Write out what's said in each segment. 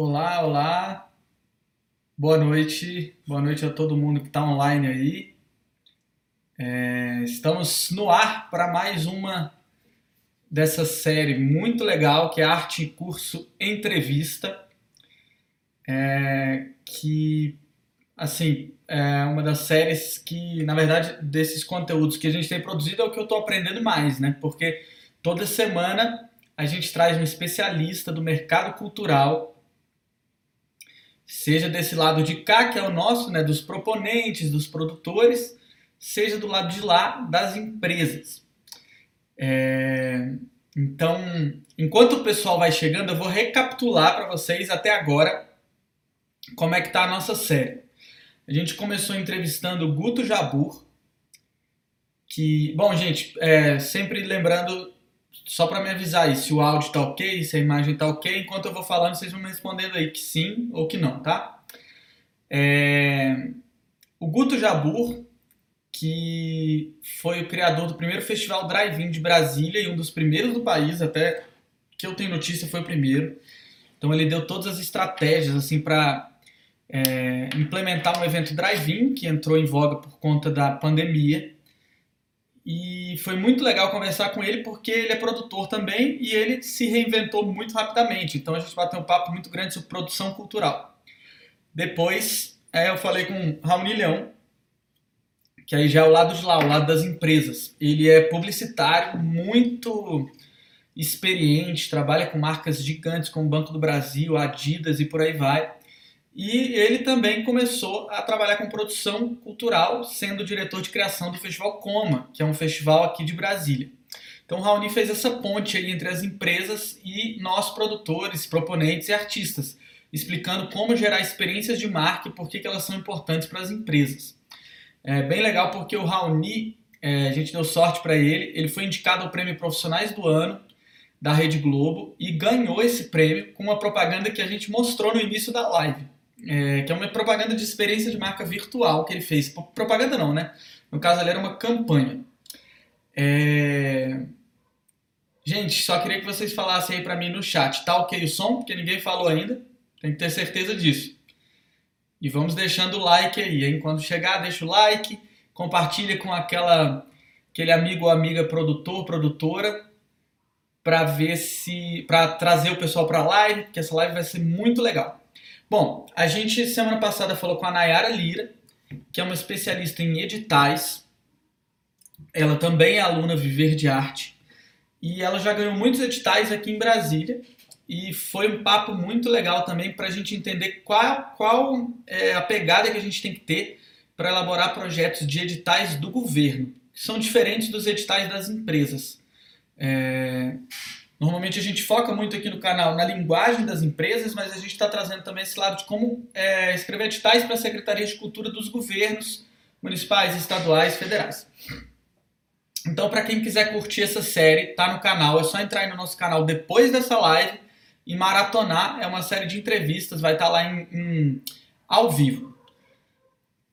Olá, olá. Boa noite. Boa noite a todo mundo que está online aí. É, estamos no ar para mais uma dessa série muito legal que é Arte em Curso Entrevista. É, que, assim, é uma das séries que, na verdade, desses conteúdos que a gente tem produzido é o que eu estou aprendendo mais, né? Porque toda semana a gente traz um especialista do mercado cultural seja desse lado de cá, que é o nosso, né, dos proponentes, dos produtores, seja do lado de lá, das empresas. É... Então, enquanto o pessoal vai chegando, eu vou recapitular para vocês até agora como é que está a nossa série. A gente começou entrevistando o Guto Jabur, que, bom, gente, é, sempre lembrando só para me avisar aí, se o áudio tá ok, se a imagem tá ok, enquanto eu vou falando, vocês vão me respondendo aí que sim ou que não, tá? É... O Guto Jabur, que foi o criador do primeiro festival Drive-In de Brasília e um dos primeiros do país, até que eu tenho notícia foi o primeiro. Então ele deu todas as estratégias assim para é, implementar um evento Drive-In que entrou em voga por conta da pandemia e foi muito legal conversar com ele porque ele é produtor também e ele se reinventou muito rapidamente. Então a gente bateu um papo muito grande sobre produção cultural. Depois é, eu falei com Raoni Leão, que aí já é o lado de lá, o lado das empresas. Ele é publicitário, muito experiente, trabalha com marcas gigantes como o Banco do Brasil, Adidas e por aí vai. E ele também começou a trabalhar com produção cultural, sendo diretor de criação do Festival Coma, que é um festival aqui de Brasília. Então, Raoni fez essa ponte aí entre as empresas e nós, produtores, proponentes e artistas, explicando como gerar experiências de marca e por que, que elas são importantes para as empresas. É bem legal porque o Raoni, é, a gente deu sorte para ele, ele foi indicado ao Prêmio Profissionais do Ano da Rede Globo e ganhou esse prêmio com uma propaganda que a gente mostrou no início da live é, que é uma propaganda de experiência de marca virtual que ele fez. Propaganda não, né? No caso, ali era uma campanha. É... Gente, só queria que vocês falassem aí para mim no chat. Tá ok o som? Porque ninguém falou ainda. Tem que ter certeza disso. E vamos deixando o like aí, hein? Quando chegar, deixa o like, compartilha com aquela aquele amigo ou amiga produtor, produtora, para ver se para trazer o pessoal para live, porque essa live vai ser muito legal. Bom, a gente semana passada falou com a Nayara Lira, que é uma especialista em editais. Ela também é aluna Viver de Arte. E ela já ganhou muitos editais aqui em Brasília. E foi um papo muito legal também para a gente entender qual, qual é a pegada que a gente tem que ter para elaborar projetos de editais do governo, que são diferentes dos editais das empresas. É, Normalmente a gente foca muito aqui no canal na linguagem das empresas, mas a gente está trazendo também esse lado de como é, escrever editais para a Secretaria de Cultura dos governos municipais, estaduais, federais. Então, para quem quiser curtir essa série, tá no canal. É só entrar aí no nosso canal depois dessa live e maratonar. É uma série de entrevistas, vai estar tá lá em, em, ao vivo.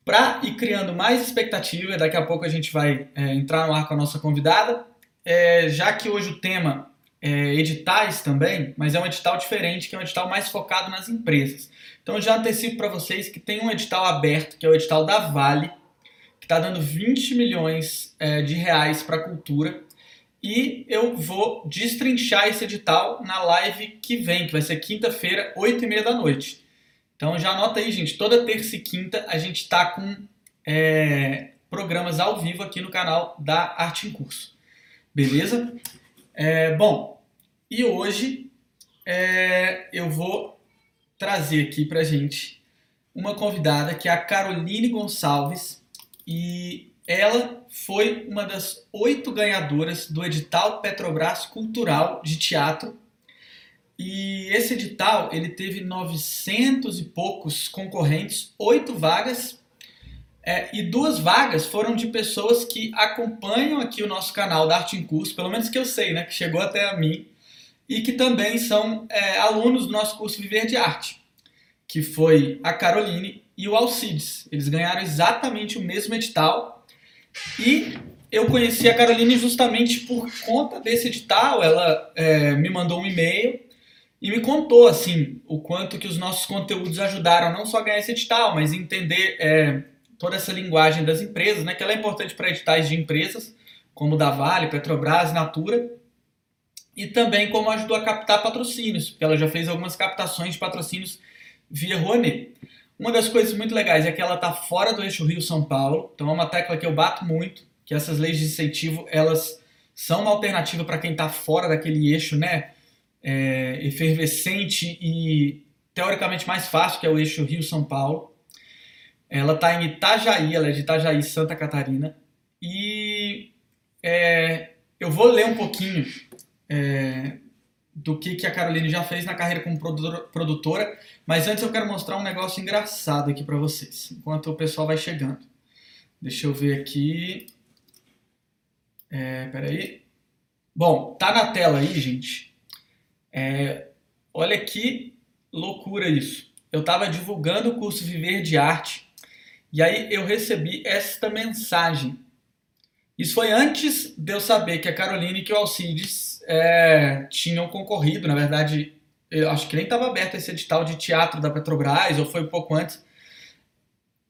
Para ir criando mais expectativa, daqui a pouco a gente vai é, entrar no ar com a nossa convidada. É, já que hoje o tema é, editais também, mas é um edital diferente, que é um edital mais focado nas empresas. Então já antecipo para vocês que tem um edital aberto, que é o edital da Vale, que está dando 20 milhões é, de reais para a cultura. E eu vou destrinchar esse edital na live que vem, que vai ser quinta-feira, 8 e meia da noite. Então já anota aí, gente. Toda terça e quinta a gente está com é, programas ao vivo aqui no canal da Arte em Curso. Beleza? É, bom, e hoje é, eu vou trazer aqui para gente uma convidada que é a Caroline Gonçalves. E ela foi uma das oito ganhadoras do edital Petrobras Cultural de Teatro. E esse edital ele teve 900 e poucos concorrentes, oito vagas. É, e duas vagas foram de pessoas que acompanham aqui o nosso canal da Arte em Curso, pelo menos que eu sei, né, que chegou até a mim e que também são é, alunos do nosso curso Viver de Arte, que foi a Caroline e o Alcides. Eles ganharam exatamente o mesmo edital e eu conheci a Caroline justamente por conta desse edital. Ela é, me mandou um e-mail e me contou assim o quanto que os nossos conteúdos ajudaram não só a ganhar esse edital, mas entender é, toda essa linguagem das empresas, né, que ela é importante para editais de empresas, como da Vale, Petrobras, Natura, e também como ajudou a captar patrocínios, porque ela já fez algumas captações de patrocínios via Rouanet. Uma das coisas muito legais é que ela está fora do eixo Rio-São Paulo, então é uma tecla que eu bato muito, que essas leis de incentivo, elas são uma alternativa para quem está fora daquele eixo, né, é, efervescente e teoricamente mais fácil, que é o eixo Rio-São Paulo. Ela está em Itajaí, ela é de Itajaí, Santa Catarina. E é, eu vou ler um pouquinho é, do que, que a Caroline já fez na carreira como produtora, mas antes eu quero mostrar um negócio engraçado aqui para vocês, enquanto o pessoal vai chegando. Deixa eu ver aqui. É, peraí. Bom, tá na tela aí, gente. É, olha que loucura isso. Eu estava divulgando o curso Viver de Arte e aí eu recebi esta mensagem. Isso foi antes de eu saber que a Caroline e que o Alcides é, tinham concorrido. Na verdade, eu acho que nem estava aberto esse edital de teatro da Petrobras, ou foi um pouco antes.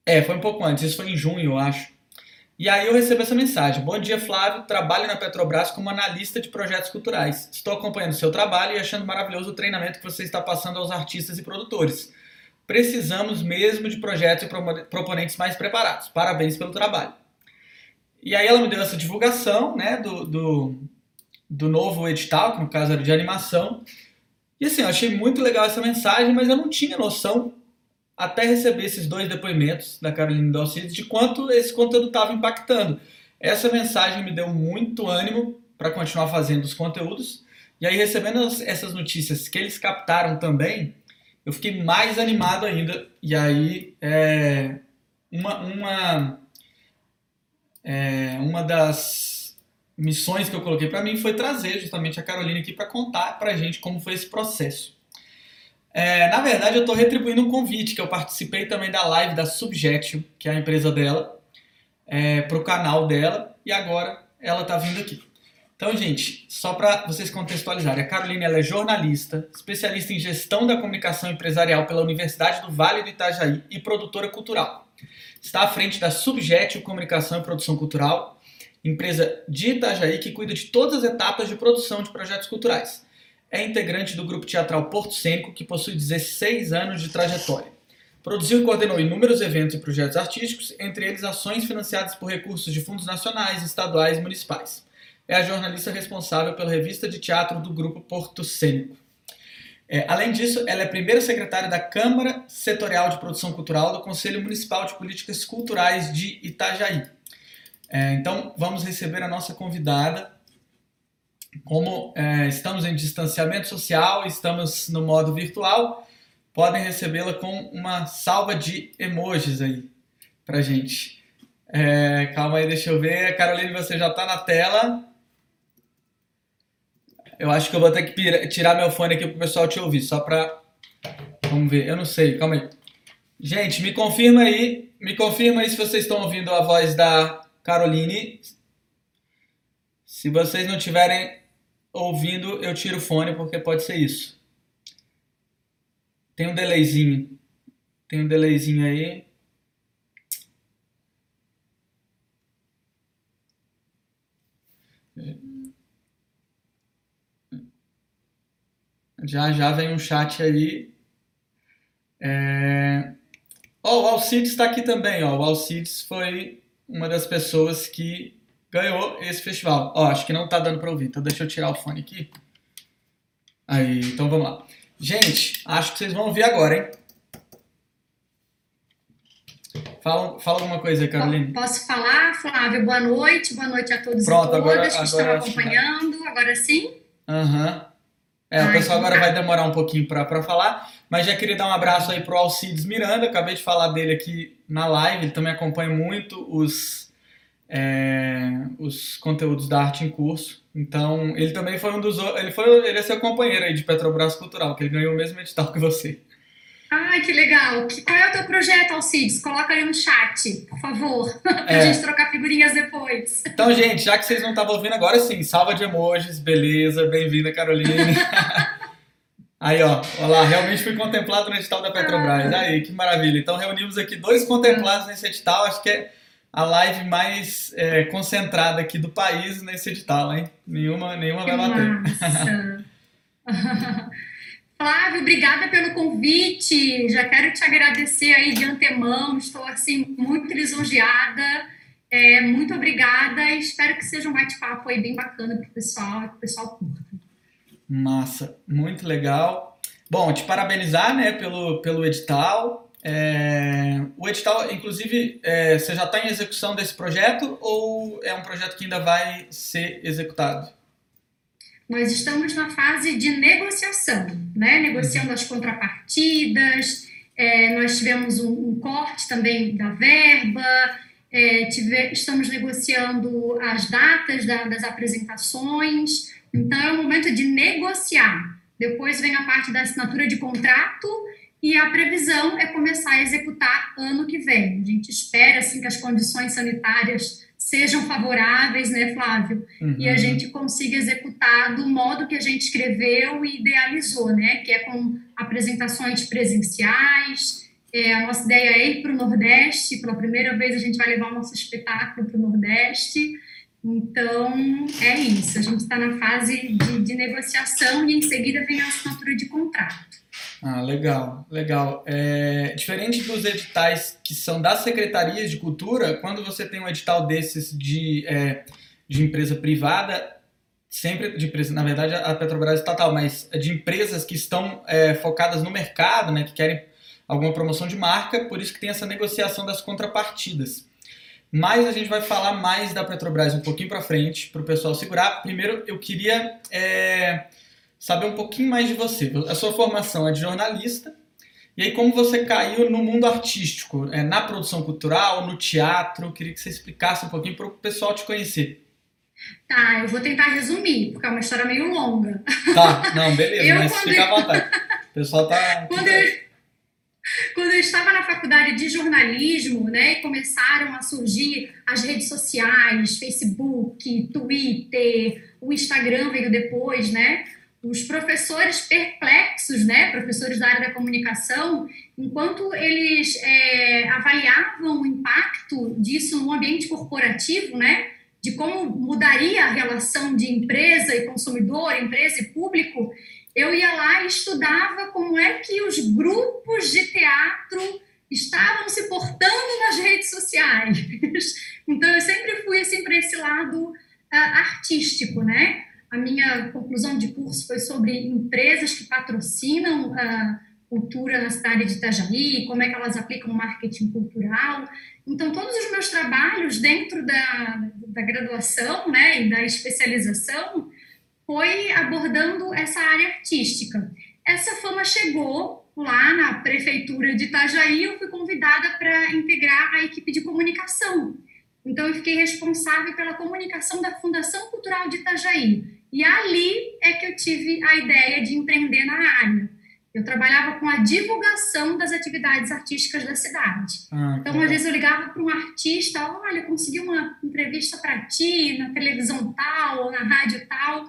É, foi um pouco antes, isso foi em junho, eu acho. E aí eu recebo essa mensagem. Bom dia, Flávio. Trabalho na Petrobras como analista de projetos culturais. Estou acompanhando seu trabalho e achando maravilhoso o treinamento que você está passando aos artistas e produtores. Precisamos mesmo de projetos e proponentes mais preparados. Parabéns pelo trabalho. E aí ela me deu essa divulgação né, do, do, do novo edital, que no caso era de animação. E assim, eu achei muito legal essa mensagem, mas eu não tinha noção até receber esses dois depoimentos da Carolina Dalcides de quanto esse conteúdo estava impactando. Essa mensagem me deu muito ânimo para continuar fazendo os conteúdos. E aí, recebendo essas notícias que eles captaram também, eu fiquei mais animado ainda. E aí, é, uma, uma, é, uma das missões que eu coloquei para mim foi trazer justamente a Carolina aqui para contar para a gente como foi esse processo. É, na verdade, eu estou retribuindo um convite que eu participei também da live da Subjection, que é a empresa dela, é, para o canal dela, e agora ela está vindo aqui. Então, gente, só para vocês contextualizarem, a Carolina ela é jornalista, especialista em gestão da comunicação empresarial pela Universidade do Vale do Itajaí e produtora cultural. Está à frente da Subjet Comunicação e Produção Cultural, empresa de Itajaí que cuida de todas as etapas de produção de projetos culturais é integrante do grupo teatral Porto Cênico, que possui 16 anos de trajetória. Produziu e coordenou inúmeros eventos e projetos artísticos, entre eles ações financiadas por recursos de fundos nacionais, estaduais e municipais. É a jornalista responsável pela revista de teatro do grupo Porto Cênico. É, além disso, ela é primeira secretária da Câmara Setorial de Produção Cultural do Conselho Municipal de Políticas Culturais de Itajaí. É, então, vamos receber a nossa convidada, como é, estamos em distanciamento social, estamos no modo virtual, podem recebê-la com uma salva de emojis aí pra gente. É, calma aí, deixa eu ver. Caroline, você já tá na tela. Eu acho que eu vou ter que tirar meu fone aqui pro pessoal te ouvir, só pra. Vamos ver, eu não sei, calma aí. Gente, me confirma aí, me confirma aí se vocês estão ouvindo a voz da Caroline. Se vocês não tiverem ouvindo, eu tiro o fone porque pode ser isso. Tem um delayzinho. Tem um delayzinho aí. Já já vem um chat aí. É... Oh, o Alcides está aqui também. Ó. O Alcides foi uma das pessoas que ganhou esse festival. Ó, acho que não tá dando para ouvir, então deixa eu tirar o fone aqui. Aí, então vamos lá. Gente, acho que vocês vão ouvir agora, hein? Fala, fala alguma coisa aí, Carolina. Posso falar, Flávio? Boa noite, boa noite a todos Pronto, e todas agora, que estão acompanhando. Agora sim? Aham. Uhum. É, Ai, o pessoal agora vai demorar um pouquinho para falar, mas já queria dar um abraço aí pro Alcides Miranda, acabei de falar dele aqui na live, ele também acompanha muito os é, os conteúdos da arte em curso. Então, ele também foi um dos ele foi ele é seu companheiro aí de Petrobras Cultural, que ele ganhou o mesmo edital que você. Ai, que legal. Qual é o teu projeto, Alcides? Coloca aí no chat, por favor, pra é. gente trocar figurinhas depois. Então, gente, já que vocês não estavam ouvindo agora sim, salva de emojis, beleza, bem-vinda, Caroline. Aí, ó, olha lá, realmente fui contemplado no edital da Petrobras. Ah. Aí, que maravilha. Então, reunimos aqui dois contemplados nesse edital. Acho que é a live mais é, concentrada aqui do país nesse edital, hein? Nenhuma, nenhuma vai bater. Flávio, obrigada pelo convite. Já quero te agradecer aí de antemão. Estou assim muito lisonjeada. É, muito obrigada. Espero que seja um bate-papo aí bem bacana para o pessoal, que o pessoal curta. Massa, muito legal. Bom, te parabenizar, né, pelo pelo edital. É, o edital, inclusive, é, você já está em execução desse projeto ou é um projeto que ainda vai ser executado? Nós estamos na fase de negociação, né? negociando as contrapartidas, é, nós tivemos um, um, corte também da verba, é, tive, estamos negociando as datas da, das apresentações, então é o momento de negociar. Depois vem a parte da assinatura de contrato e a previsão é começar a executar ano que vem. A gente espera assim que as condições sanitárias sejam favoráveis, né, Flávio? Uhum. E a gente consiga executar do modo que a gente escreveu e idealizou, né? Que é com apresentações presenciais. É, a nossa ideia é ir para o Nordeste. Pela primeira vez a gente vai levar o nosso espetáculo para o Nordeste. Então, é isso. A gente está na fase de, de negociação e em seguida vem a assinatura de contrato. Ah, legal, legal. É, diferente dos editais que são das secretarias de cultura, quando você tem um edital desses de, é, de empresa privada, sempre de empresa, na verdade a Petrobras é estatal, mas de empresas que estão é, focadas no mercado, né, que querem alguma promoção de marca, por isso que tem essa negociação das contrapartidas. Mas a gente vai falar mais da Petrobras um pouquinho para frente, para o pessoal segurar. Primeiro, eu queria é, saber um pouquinho mais de você. A sua formação é de jornalista, e aí como você caiu no mundo artístico, é, na produção cultural, no teatro, eu queria que você explicasse um pouquinho para o pessoal te conhecer. Tá, eu vou tentar resumir, porque é uma história meio longa. Tá, não, beleza, eu, mas fica à vontade. O pessoal tá... Quando eu, quando eu estava na faculdade de jornalismo, né, começaram a surgir as redes sociais, Facebook, Twitter, o Instagram veio depois, né? os professores perplexos, né, professores da área da comunicação, enquanto eles é, avaliavam o impacto disso no ambiente corporativo, né, de como mudaria a relação de empresa e consumidor, empresa e público, eu ia lá e estudava como é que os grupos de teatro estavam se portando nas redes sociais. então eu sempre fui assim para esse lado uh, artístico, né? A minha conclusão de curso foi sobre empresas que patrocinam a cultura na cidade de Itajaí, como é que elas aplicam marketing cultural. Então, todos os meus trabalhos dentro da, da graduação né, e da especialização foi abordando essa área artística. Essa fama chegou lá na prefeitura de Itajaí, eu fui convidada para integrar a equipe de comunicação. Então, eu fiquei responsável pela comunicação da Fundação Cultural de Itajaí. E ali é que eu tive a ideia de empreender na área. Eu trabalhava com a divulgação das atividades artísticas da cidade. Ah, então, às vezes, eu ligava para um artista: olha, consegui uma entrevista para ti na televisão tal, ou na rádio tal.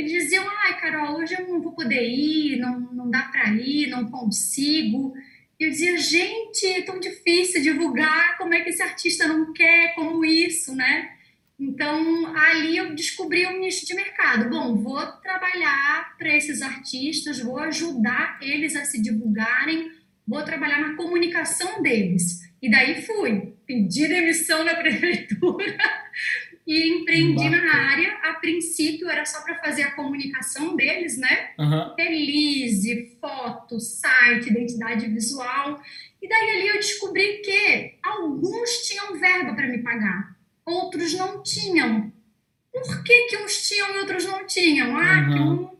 Eles diziam: ai, Carol, hoje eu não vou poder ir, não, não dá para ir, não consigo. Eu dizia: gente, é tão difícil divulgar, como é que esse artista não quer, como isso, né? Então, ali eu descobri um nicho de mercado. Bom, vou trabalhar para esses artistas, vou ajudar eles a se divulgarem, vou trabalhar na comunicação deles. E daí fui, pedi demissão na prefeitura e empreendi Bacana. na área. A princípio era só para fazer a comunicação deles, né? Uhum. Release, foto, site, identidade visual. E daí ali eu descobri que alguns tinham verba para me pagar outros não tinham. Por que, que uns tinham e outros não tinham? Ah, uhum. que um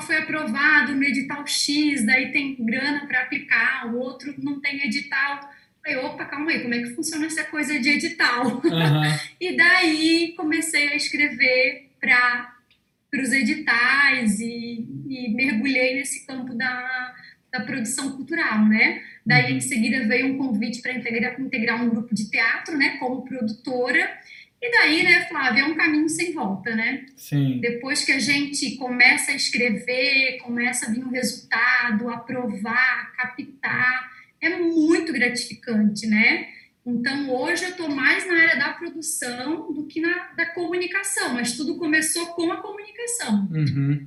foi aprovado no edital X, daí tem grana para aplicar, o outro não tem edital. Falei, opa, calma aí, como é que funciona essa coisa de edital? Uhum. e daí comecei a escrever para os editais e, e mergulhei nesse campo da, da produção cultural, né? Daí, em seguida, veio um convite para integrar, integrar um grupo de teatro, né, como produtora. E daí, né, Flávia, é um caminho sem volta, né? Sim. Depois que a gente começa a escrever, começa a vir um resultado, aprovar, captar, é muito gratificante, né? Então, hoje eu estou mais na área da produção do que na da comunicação, mas tudo começou com a comunicação. Uhum.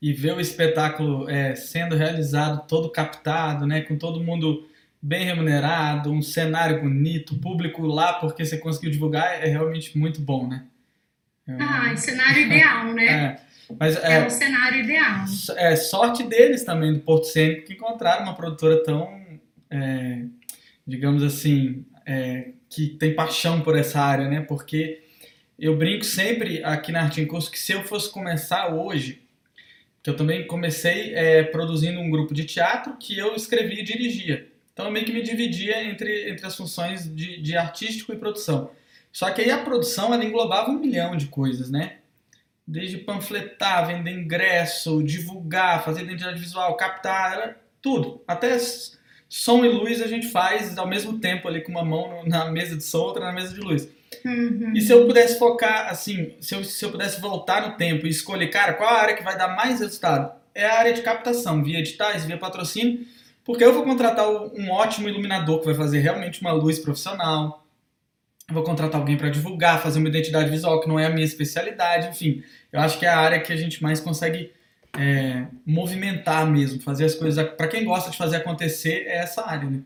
E ver o espetáculo é, sendo realizado todo captado, né, com todo mundo bem remunerado, um cenário bonito, público lá porque você conseguiu divulgar, é realmente muito bom, né? É ah, cenário ideal, né? É, mas é, é o cenário ideal. É sorte deles também, do Porto Cênico, que encontraram uma produtora tão, é, digamos assim, é, que tem paixão por essa área, né? Porque eu brinco sempre aqui na Arte em Curso que se eu fosse começar hoje, que eu também comecei é, produzindo um grupo de teatro que eu escrevia e dirigia. Então eu meio que me dividia entre, entre as funções de, de artístico e produção. Só que aí a produção ela englobava um milhão de coisas, né? Desde panfletar, vender ingresso, divulgar, fazer identidade visual, captar, tudo. Até som e luz a gente faz ao mesmo tempo ali com uma mão na mesa de som, outra na mesa de luz. Uhum. E se eu pudesse focar, assim, se eu, se eu pudesse voltar no tempo e escolher, cara, qual a área que vai dar mais resultado? É a área de captação, via editais, via patrocínio porque eu vou contratar um ótimo iluminador que vai fazer realmente uma luz profissional. Eu vou contratar alguém para divulgar, fazer uma identidade visual que não é a minha especialidade. Enfim, eu acho que é a área que a gente mais consegue é, movimentar mesmo, fazer as coisas. Para quem gosta de fazer acontecer, é essa área, né?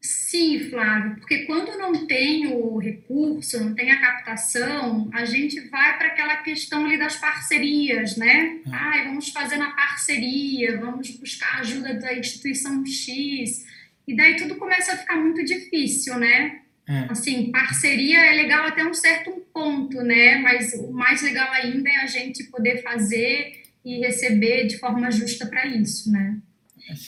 Sim, Flávio, porque quando não tem o recurso, não tem a captação, a gente vai para aquela questão ali das parcerias, né? É. Ai, vamos fazer na parceria, vamos buscar ajuda da instituição X, e daí tudo começa a ficar muito difícil, né? É. Assim, parceria é legal até um certo ponto, né? Mas o mais legal ainda é a gente poder fazer e receber de forma justa para isso, né?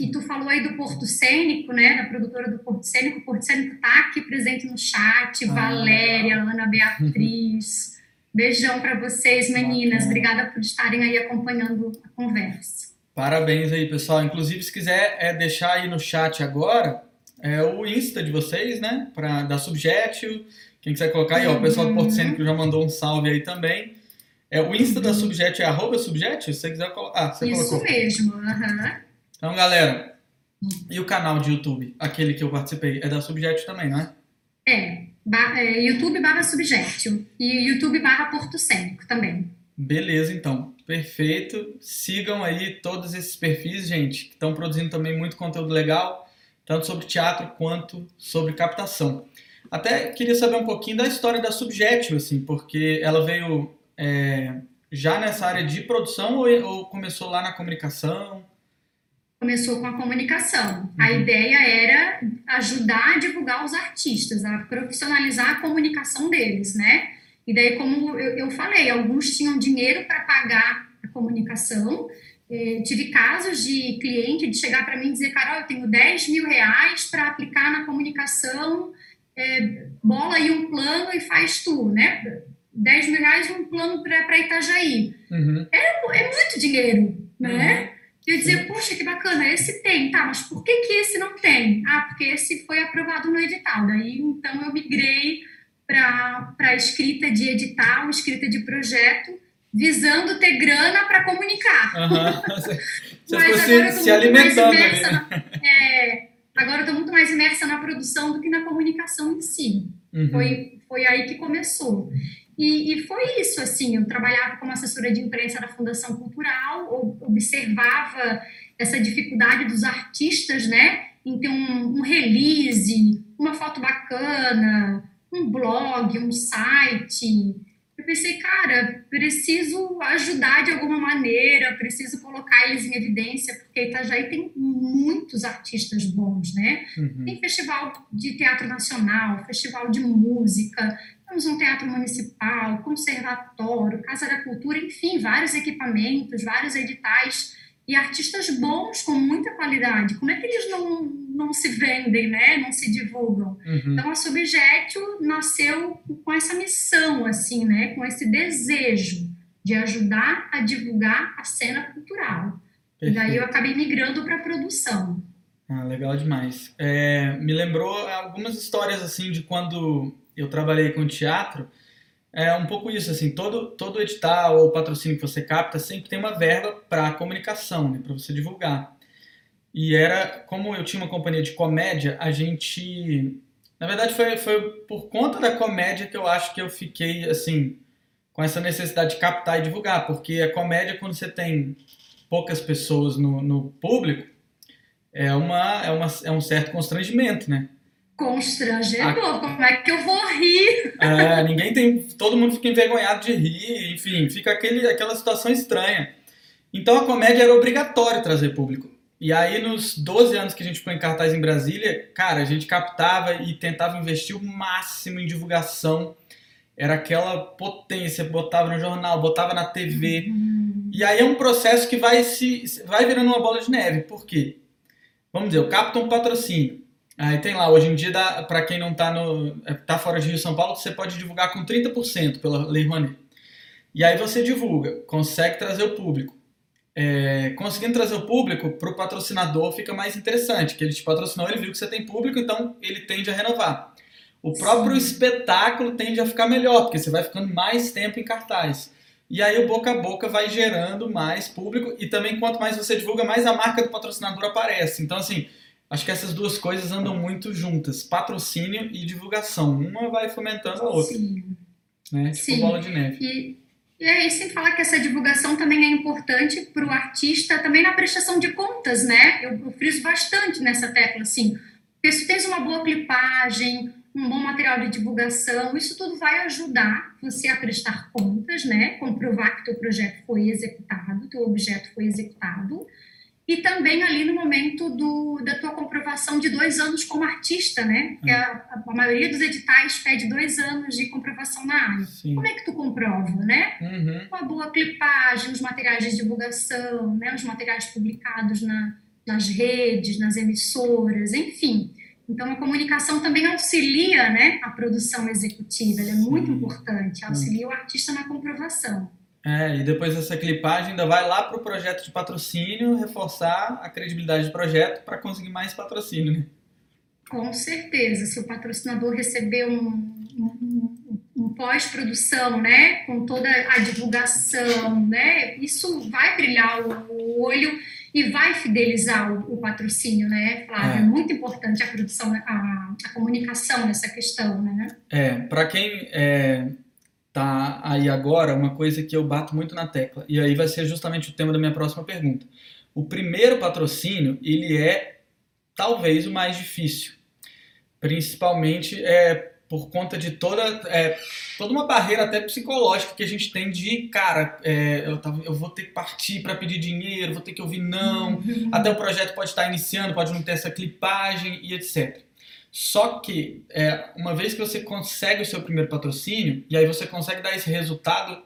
E tu falou aí do Porto Cênico, né? Da produtora do Porto Cênico. O Porto Cênico tá aqui presente no chat. Ah, Valéria, legal. Ana Beatriz. Beijão para vocês, meninas. Obrigada por estarem aí acompanhando a conversa. Parabéns aí, pessoal. Inclusive, se quiser é, deixar aí no chat agora é, o Insta de vocês, né? Pra, da Subjetil. Quem quiser colocar aí, ó, o pessoal do Porto Cênico já mandou um salve aí também. É, o Insta da Subjet é arroba Subjet? Se você quiser colocar. Ah, você Isso colocou. mesmo. Uhum. Então, galera, e o canal de YouTube, aquele que eu participei, é da Subjeto também, não é? É, é YouTube barra Subjeto e YouTube barra Porto Cênico também. Beleza, então. Perfeito. Sigam aí todos esses perfis, gente, que estão produzindo também muito conteúdo legal, tanto sobre teatro quanto sobre captação. Até queria saber um pouquinho da história da Subjeto, assim, porque ela veio é, já nessa área de produção ou, ou começou lá na comunicação? começou com a comunicação. Uhum. A ideia era ajudar a divulgar os artistas, a profissionalizar a comunicação deles, né? E daí, como eu, eu falei, alguns tinham dinheiro para pagar a comunicação. Eh, tive casos de cliente de chegar para mim e dizer, Carol, eu tenho 10 mil reais para aplicar na comunicação, eh, bola aí um plano e faz tu, né? 10 mil reais um plano para Itajaí. Uhum. É, é muito dinheiro, né? Uhum. E eu dizia, poxa, que bacana, esse tem, tá, mas por que, que esse não tem? Ah, porque esse foi aprovado no edital. Daí, então, eu migrei para a escrita de edital, escrita de projeto, visando ter grana para comunicar. Uhum. Você, mas agora se, se alimentando. Imersa na, é, agora eu estou muito mais imersa na produção do que na comunicação em si. Uhum. Foi, foi aí que começou. E, e, foi isso, assim, eu trabalhava como assessora de imprensa da Fundação Cultural, observava essa dificuldade dos artistas, né, em ter um, um release, uma foto bacana, um blog, um site. Eu pensei, cara, preciso ajudar de alguma maneira, preciso colocar eles em evidência, porque Itajaí tem muitos artistas bons, né? Uhum. Tem festival de teatro nacional, festival de música, temos um teatro municipal, conservatório, Casa da Cultura, enfim, vários equipamentos, vários editais e artistas bons com muita qualidade. Como é que eles não, não se vendem, né? não se divulgam? Uhum. Então, a Subjeto nasceu com essa missão, assim, né? com esse desejo de ajudar a divulgar a cena cultural. Perfeito. E daí eu acabei migrando para a produção. Ah, legal demais. É, me lembrou algumas histórias assim de quando eu trabalhei com teatro, é um pouco isso, assim, todo, todo edital ou patrocínio que você capta sempre tem uma verba para comunicação, né, para você divulgar. E era, como eu tinha uma companhia de comédia, a gente. Na verdade, foi, foi por conta da comédia que eu acho que eu fiquei, assim, com essa necessidade de captar e divulgar, porque a comédia, quando você tem poucas pessoas no, no público, é, uma, é, uma, é um certo constrangimento, né? Constrangedor, a... como é que eu vou rir? É, ninguém tem. Todo mundo fica envergonhado de rir, enfim, fica aquele, aquela situação estranha. Então a comédia era obrigatório trazer público. E aí, nos 12 anos que a gente foi em cartaz em Brasília, cara, a gente captava e tentava investir o máximo em divulgação. Era aquela potência, botava no jornal, botava na TV. Uhum. E aí é um processo que vai se vai virando uma bola de neve. Por quê? Vamos dizer, eu capto um patrocínio. Aí tem lá, hoje em dia, para quem não está no, é, tá fora de Rio São Paulo, você pode divulgar com 30% pela Lei Rouanet. E aí você divulga, consegue trazer o público é, conseguindo trazer o público para o patrocinador fica mais interessante, que ele te patrocinou, ele viu que você tem público, então ele tende a renovar. O próprio Sim. espetáculo tende a ficar melhor, porque você vai ficando mais tempo em cartaz. E aí o boca a boca vai gerando mais público e também quanto mais você divulga, mais a marca do patrocinador aparece. Então, assim, acho que essas duas coisas andam muito juntas, patrocínio e divulgação. Uma vai fomentando a outra. Sim. Né? Tipo Sim. bola de neve. E e aí, sem falar que essa divulgação também é importante para o artista, também na prestação de contas, né? Eu, eu friso bastante nessa tecla, assim. Porque se tens uma boa clipagem, um bom material de divulgação, isso tudo vai ajudar você a prestar contas, né? Comprovar que teu projeto foi executado, teu objeto foi executado e também ali no momento do, da tua comprovação de dois anos como artista, né? Que a, a maioria dos editais pede dois anos de comprovação na área. Sim. Como é que tu comprova, né? Uhum. Uma boa clipagem, os materiais de divulgação, né? Os materiais publicados na, nas redes, nas emissoras, enfim. Então, a comunicação também auxilia né, a produção executiva, ela é muito importante, auxilia o artista na comprovação. É, e depois essa clipagem ainda vai lá para o projeto de patrocínio, reforçar a credibilidade do projeto para conseguir mais patrocínio, né? Com certeza, se o patrocinador receber um, um, um pós-produção, né, com toda a divulgação, né, isso vai brilhar o, olho e vai fidelizar o, o patrocínio, né, Flávio? É. é. muito importante a produção, a, a comunicação nessa questão, né? É, para quem é, tá aí agora uma coisa que eu bato muito na tecla. E aí vai ser justamente o tema da minha próxima pergunta. O primeiro patrocínio, ele é talvez o mais difícil. Principalmente é, por conta de toda, é, toda uma barreira até psicológica que a gente tem de, cara, é, eu, tava, eu vou ter que partir para pedir dinheiro, vou ter que ouvir não, uhum. até o projeto pode estar iniciando, pode não ter essa clipagem e etc. Só que, é, uma vez que você consegue o seu primeiro patrocínio, e aí você consegue dar esse resultado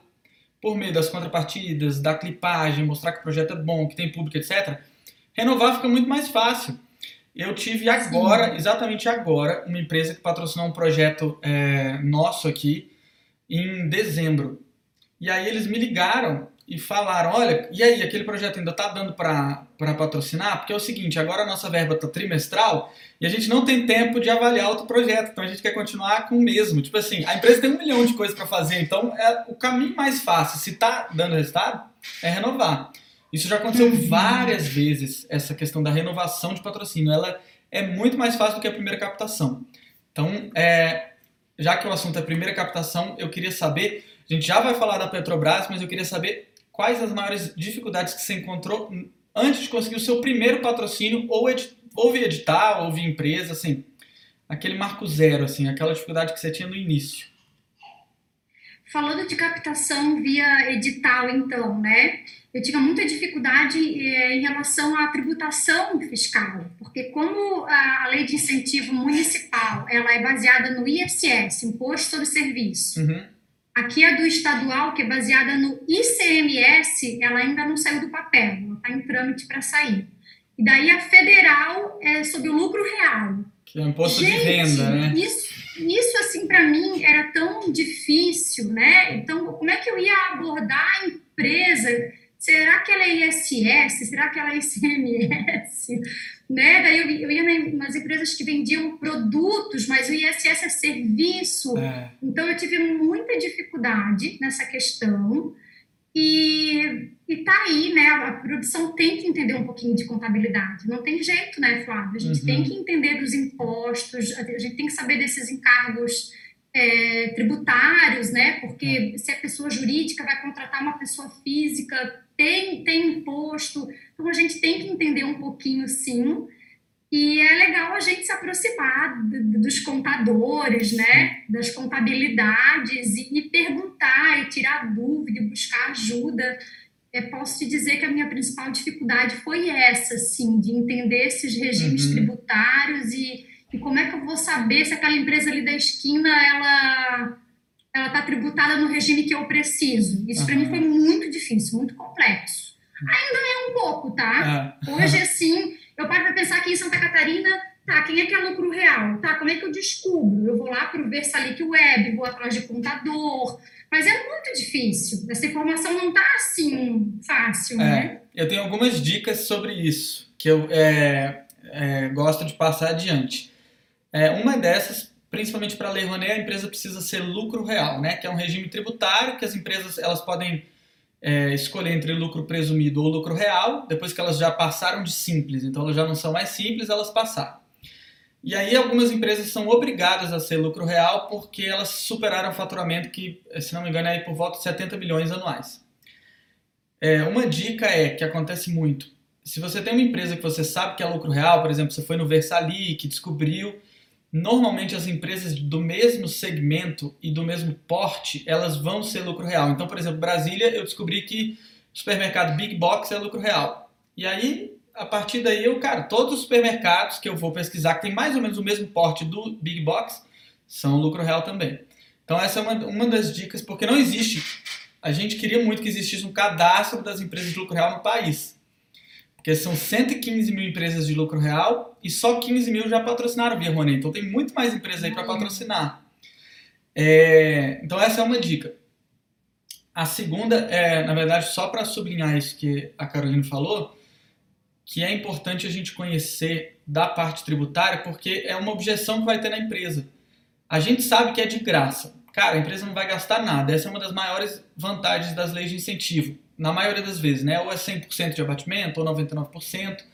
por meio das contrapartidas, da clipagem, mostrar que o projeto é bom, que tem público, etc., renovar fica muito mais fácil. Eu tive agora, Sim. exatamente agora, uma empresa que patrocinou um projeto é, nosso aqui em dezembro. E aí eles me ligaram e falaram: olha, e aí, aquele projeto ainda está dando para patrocinar? Porque é o seguinte: agora a nossa verba está trimestral e a gente não tem tempo de avaliar outro projeto, então a gente quer continuar com o mesmo. Tipo assim, a empresa tem um milhão de coisas para fazer, então é o caminho mais fácil, se está dando resultado, é renovar. Isso já aconteceu uhum. várias vezes, essa questão da renovação de patrocínio. Ela é muito mais fácil do que a primeira captação. Então, é, já que o assunto é primeira captação, eu queria saber. A gente já vai falar da Petrobras, mas eu queria saber quais as maiores dificuldades que você encontrou antes de conseguir o seu primeiro patrocínio ou, edi ou via edital ou via empresa, assim, aquele marco zero, assim, aquela dificuldade que você tinha no início? Falando de captação via edital, então, né? Eu tinha muita dificuldade eh, em relação à tributação fiscal, porque como a lei de incentivo municipal ela é baseada no ISS, Imposto sobre Serviço, uhum. Aqui a do estadual, que é baseada no ICMS, ela ainda não saiu do papel, ela está em trâmite para sair. E daí a federal é sobre o lucro real. Que é um imposto Gente, de renda, né? Isso, isso assim, para mim, era tão difícil, né? Então, como é que eu ia abordar a empresa será que ela é ISS? Será que ela é ICMS? Né? Daí eu, eu ia nas empresas que vendiam produtos, mas o ISS é serviço. É. Então eu tive muita dificuldade nessa questão. E, e tá aí, né? A produção tem que entender um pouquinho de contabilidade. Não tem jeito, né, Flávio? A gente uhum. tem que entender dos impostos, a gente tem que saber desses encargos é, tributários, né? Porque se a pessoa jurídica vai contratar uma pessoa física, tem, tem imposto. Então a gente tem que entender um pouquinho, sim. E é legal a gente se aproximar dos contadores, né, das contabilidades e, e perguntar e tirar dúvida, e buscar ajuda. É, posso te dizer que a minha principal dificuldade foi essa, assim, de entender esses regimes uhum. tributários e, e como é que eu vou saber se aquela empresa ali da esquina ela ela está tributada no regime que eu preciso. Isso uhum. para mim foi muito difícil, muito complexo. Ainda é um pouco, tá? Uhum. Hoje, assim, eu paro para pensar que em Santa Catarina, tá, quem é que é lucro real? Tá, como é que eu descubro? Eu vou lá para o Versalic Web, vou atrás de contador, mas é muito difícil. Essa informação não tá assim fácil, é, né? Eu tenho algumas dicas sobre isso que eu é, é, gosto de passar adiante. É, uma dessas, principalmente para a Lei Rouanet, a empresa precisa ser lucro real, né? Que é um regime tributário que as empresas elas podem é, escolher entre lucro presumido ou lucro real, depois que elas já passaram de simples, então elas já não são mais simples, elas passaram. E aí algumas empresas são obrigadas a ser lucro real porque elas superaram o faturamento que, se não me engano, é por volta de 70 milhões anuais. É, uma dica é que acontece muito. Se você tem uma empresa que você sabe que é lucro real, por exemplo, você foi no Versali, que descobriu Normalmente as empresas do mesmo segmento e do mesmo porte, elas vão ser lucro real. Então, por exemplo, Brasília, eu descobri que supermercado Big Box é lucro real. E aí, a partir daí, eu, cara, todos os supermercados que eu vou pesquisar, que tem mais ou menos o mesmo porte do Big Box, são lucro real também. Então, essa é uma, uma das dicas, porque não existe. A gente queria muito que existisse um cadastro das empresas de lucro real no país. Porque são 115 mil empresas de lucro real e só 15 mil já patrocinaram via Rouanet. Então tem muito mais empresas aí para patrocinar. É, então essa é uma dica. A segunda é, na verdade, só para sublinhar isso que a Carolina falou, que é importante a gente conhecer da parte tributária, porque é uma objeção que vai ter na empresa. A gente sabe que é de graça. Cara, a empresa não vai gastar nada. Essa é uma das maiores vantagens das leis de incentivo na maioria das vezes, né? Ou é 100% de abatimento, ou 99%.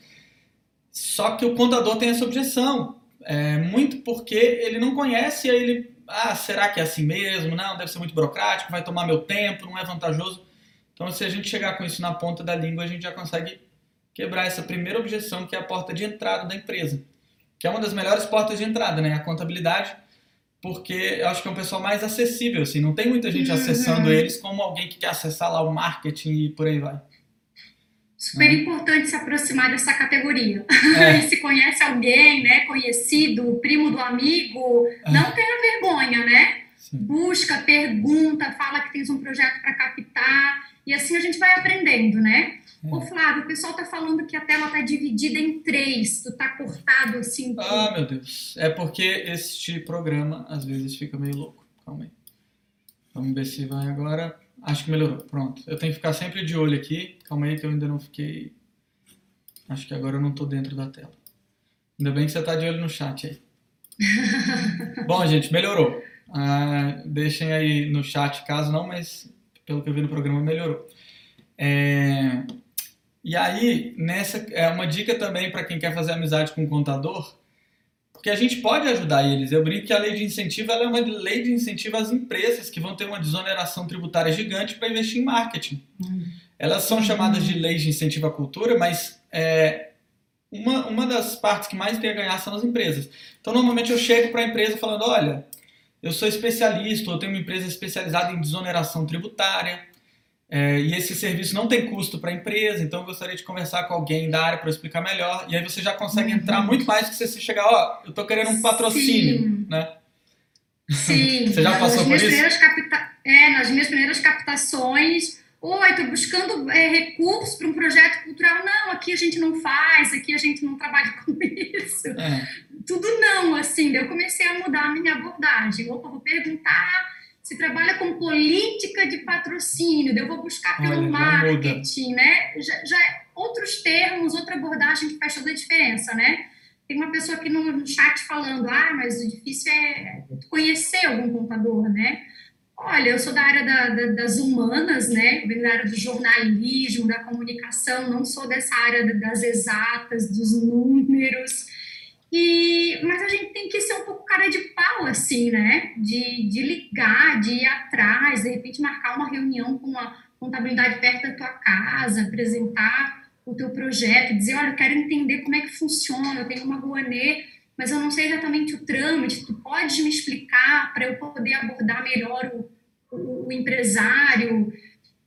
Só que o contador tem essa objeção. É, muito porque ele não conhece, e aí ele, ah, será que é assim mesmo? Não, deve ser muito burocrático, vai tomar meu tempo, não é vantajoso. Então, se a gente chegar com isso na ponta da língua, a gente já consegue quebrar essa primeira objeção, que é a porta de entrada da empresa. Que é uma das melhores portas de entrada, né? A contabilidade porque eu acho que é um pessoal mais acessível, assim, não tem muita gente uhum. acessando eles como alguém que quer acessar lá o marketing e por aí vai. Super é. importante se aproximar dessa categoria. É. se conhece alguém, né, conhecido, primo do amigo, é. não tenha vergonha, né? Sim. Busca, pergunta, fala que tens um projeto para captar e assim a gente vai aprendendo, né? Ô Flávio, o pessoal tá falando que a tela tá dividida em três, tu tá cortado assim. Ah, meu Deus. É porque este programa às vezes fica meio louco. Calma aí. Vamos ver se vai agora. Acho que melhorou. Pronto. Eu tenho que ficar sempre de olho aqui. Calma aí que eu ainda não fiquei. Acho que agora eu não tô dentro da tela. Ainda bem que você tá de olho no chat aí. Bom, gente, melhorou. Ah, deixem aí no chat caso não, mas pelo que eu vi no programa melhorou. É... E aí, nessa é uma dica também para quem quer fazer amizade com o contador, porque a gente pode ajudar eles. Eu brinco que a lei de incentivo é uma lei de incentivo às empresas que vão ter uma desoneração tributária gigante para investir em marketing. Uhum. Elas são chamadas de leis de incentivo à cultura, mas é, uma, uma das partes que mais tem a ganhar são as empresas. Então, normalmente eu chego para a empresa falando: olha, eu sou especialista, eu tenho uma empresa especializada em desoneração tributária. É, e esse serviço não tem custo para a empresa, então eu gostaria de conversar com alguém da área para explicar melhor. E aí você já consegue uhum. entrar muito mais que você se chegar, ó, eu estou querendo um patrocínio, Sim. né? Sim. você já passou por isso? Capta... É, nas minhas primeiras captações, oi, estou buscando é, recursos para um projeto cultural. Não, aqui a gente não faz, aqui a gente não trabalha com isso. É. Tudo não, assim. Eu comecei a mudar a minha abordagem. Opa, vou perguntar se trabalha com política de patrocínio, eu vou buscar pelo Olha, marketing, né? Já, já é outros termos, outra abordagem que faz toda a diferença, né? Tem uma pessoa aqui no chat falando, ah, mas o difícil é conhecer algum contador, né? Olha, eu sou da área da, da, das humanas, né? venho da área do jornalismo, da comunicação, não sou dessa área das exatas, dos números. E, mas a gente tem que ser um pouco cara de pau, assim, né? De, de ligar, de ir atrás, de repente marcar uma reunião com uma contabilidade perto da tua casa, apresentar o teu projeto, dizer, olha, eu quero entender como é que funciona, eu tenho uma Rouanet, mas eu não sei exatamente o trâmite, tu pode me explicar para eu poder abordar melhor o, o, o empresário?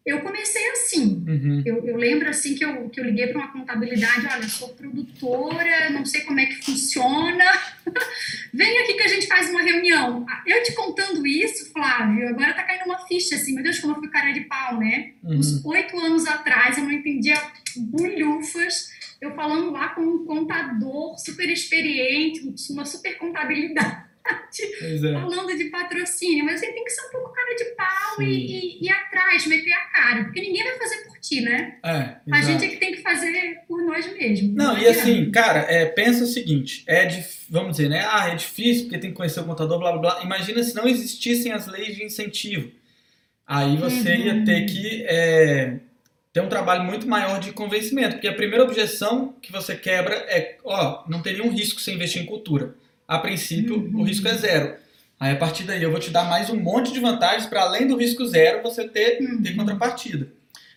Eu comecei assim. Uhum. Eu, eu, lembro assim que eu, que eu liguei para uma contabilidade, olha, sou produtora, não sei como é que funciona. Vem aqui que a gente faz uma reunião. Eu te contando isso, Flávio, agora tá caindo uma ficha assim, meu Deus, como eu fui cara de pau, né? Uhum. Uns oito anos atrás eu não entendia bulhufas, eu falando lá com um contador super experiente, uma super contabilidade é. falando de patrocínio, mas você tem que ser um pouco cara de pau e, e, e, ir atrás, meter a cara, porque ninguém vai fazer por ti, né? É, a gente é que tem que fazer por nós mesmos. Não, e assim, cara, é, pensa o seguinte, é vamos dizer, né? Ah, é difícil porque tem que conhecer o contador, blá blá blá. Imagina se não existissem as leis de incentivo. Aí você uhum. ia ter que é, ter um trabalho muito maior de convencimento, porque a primeira objeção que você quebra é, ó, não tem nenhum risco sem investir em cultura a princípio uhum. o risco é zero. Aí a partir daí eu vou te dar mais um monte de vantagens para além do risco zero você ter, uhum. ter contrapartida.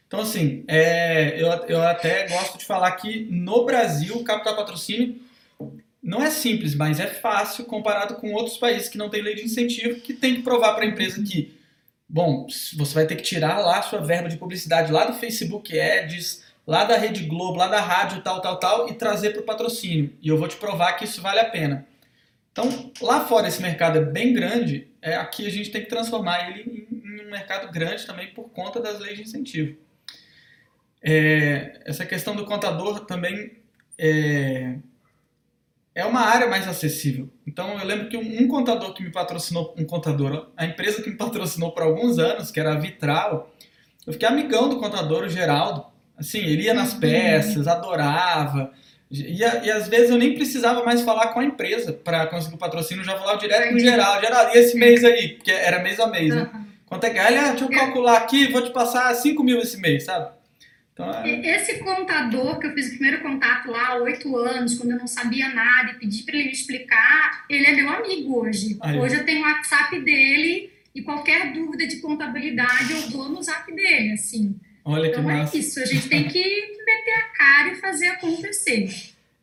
Então, assim, é, eu, eu até gosto de falar que no Brasil, o capital patrocínio não é simples, mas é fácil comparado com outros países que não têm lei de incentivo, que tem que provar para a empresa que, bom, você vai ter que tirar lá a sua verba de publicidade lá do Facebook Ads, lá da Rede Globo, lá da rádio, tal, tal, tal, e trazer para o patrocínio. E eu vou te provar que isso vale a pena. Então, lá fora esse mercado é bem grande, é, aqui a gente tem que transformar ele em, em um mercado grande também por conta das leis de incentivo. É, essa questão do contador também é, é uma área mais acessível. Então, eu lembro que um, um contador que me patrocinou, um contador, a empresa que me patrocinou por alguns anos, que era a Vitral, eu fiquei amigão do contador, o Geraldo. Assim, ele ia nas uhum. peças, adorava. E, e às vezes eu nem precisava mais falar com a empresa para conseguir o patrocínio, eu já falava direto com o geral. Geral, e esse mês aí? Porque era mês a mês, né? Quanto é que é? Ah, deixa eu calcular aqui, vou te passar 5 mil esse mês, sabe? Então, é... Esse contador que eu fiz o primeiro contato lá há oito anos, quando eu não sabia nada e pedi para ele me explicar, ele é meu amigo hoje. Aí. Hoje eu tenho o WhatsApp dele e qualquer dúvida de contabilidade eu dou no zap dele, assim. Olha então que é isso, a gente tem que meter a cara e fazer acontecer.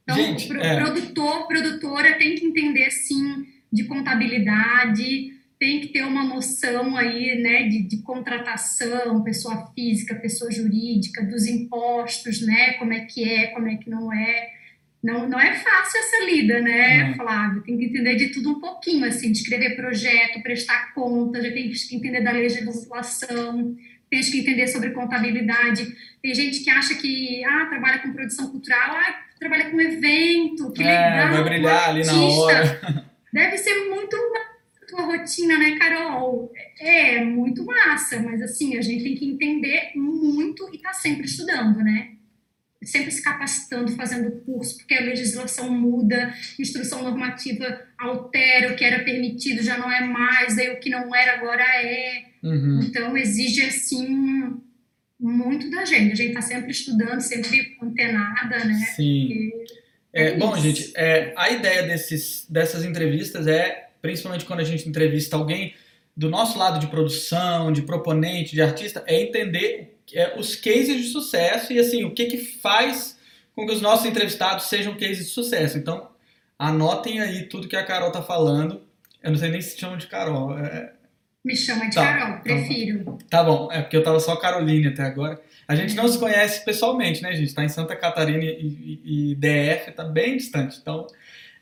Então, gente, pro, é. produtor, produtora tem que entender sim de contabilidade, tem que ter uma noção aí, né, de, de, contratação, pessoa física, pessoa jurídica, dos impostos, né, como é que é, como é que não é. Não, não é fácil essa lida, né, Flávio? Tem que entender de tudo um pouquinho, assim, de escrever projeto, prestar contas, já tem que entender da legislação, tem que entender sobre contabilidade. Tem gente que acha que ah, trabalha com produção cultural, ah, trabalha com evento, que é, legal. Vai brilhar ali na hora. Deve ser muito a tua rotina, né, Carol? É muito massa, mas assim, a gente tem que entender muito e tá sempre estudando, né? Sempre se capacitando, fazendo curso, porque a legislação muda, instrução normativa altera, o que era permitido já não é mais, aí o que não era agora é. Uhum. Então, exige, assim, muito da gente. A gente está sempre estudando, sempre antenada, né? Sim. É, é bom, gente, é, a ideia desses, dessas entrevistas é, principalmente quando a gente entrevista alguém do nosso lado de produção, de proponente, de artista, é entender é, os cases de sucesso e assim, o que, que faz com que os nossos entrevistados sejam cases de sucesso. Então, anotem aí tudo que a Carol tá falando. Eu não sei nem se chama de Carol. É... Me chama de tá, Carol, tá prefiro. Tá bom, é porque eu tava só Caroline até agora. A gente não se conhece pessoalmente, né, gente? Tá em Santa Catarina e, e, e DF, tá bem distante. Então,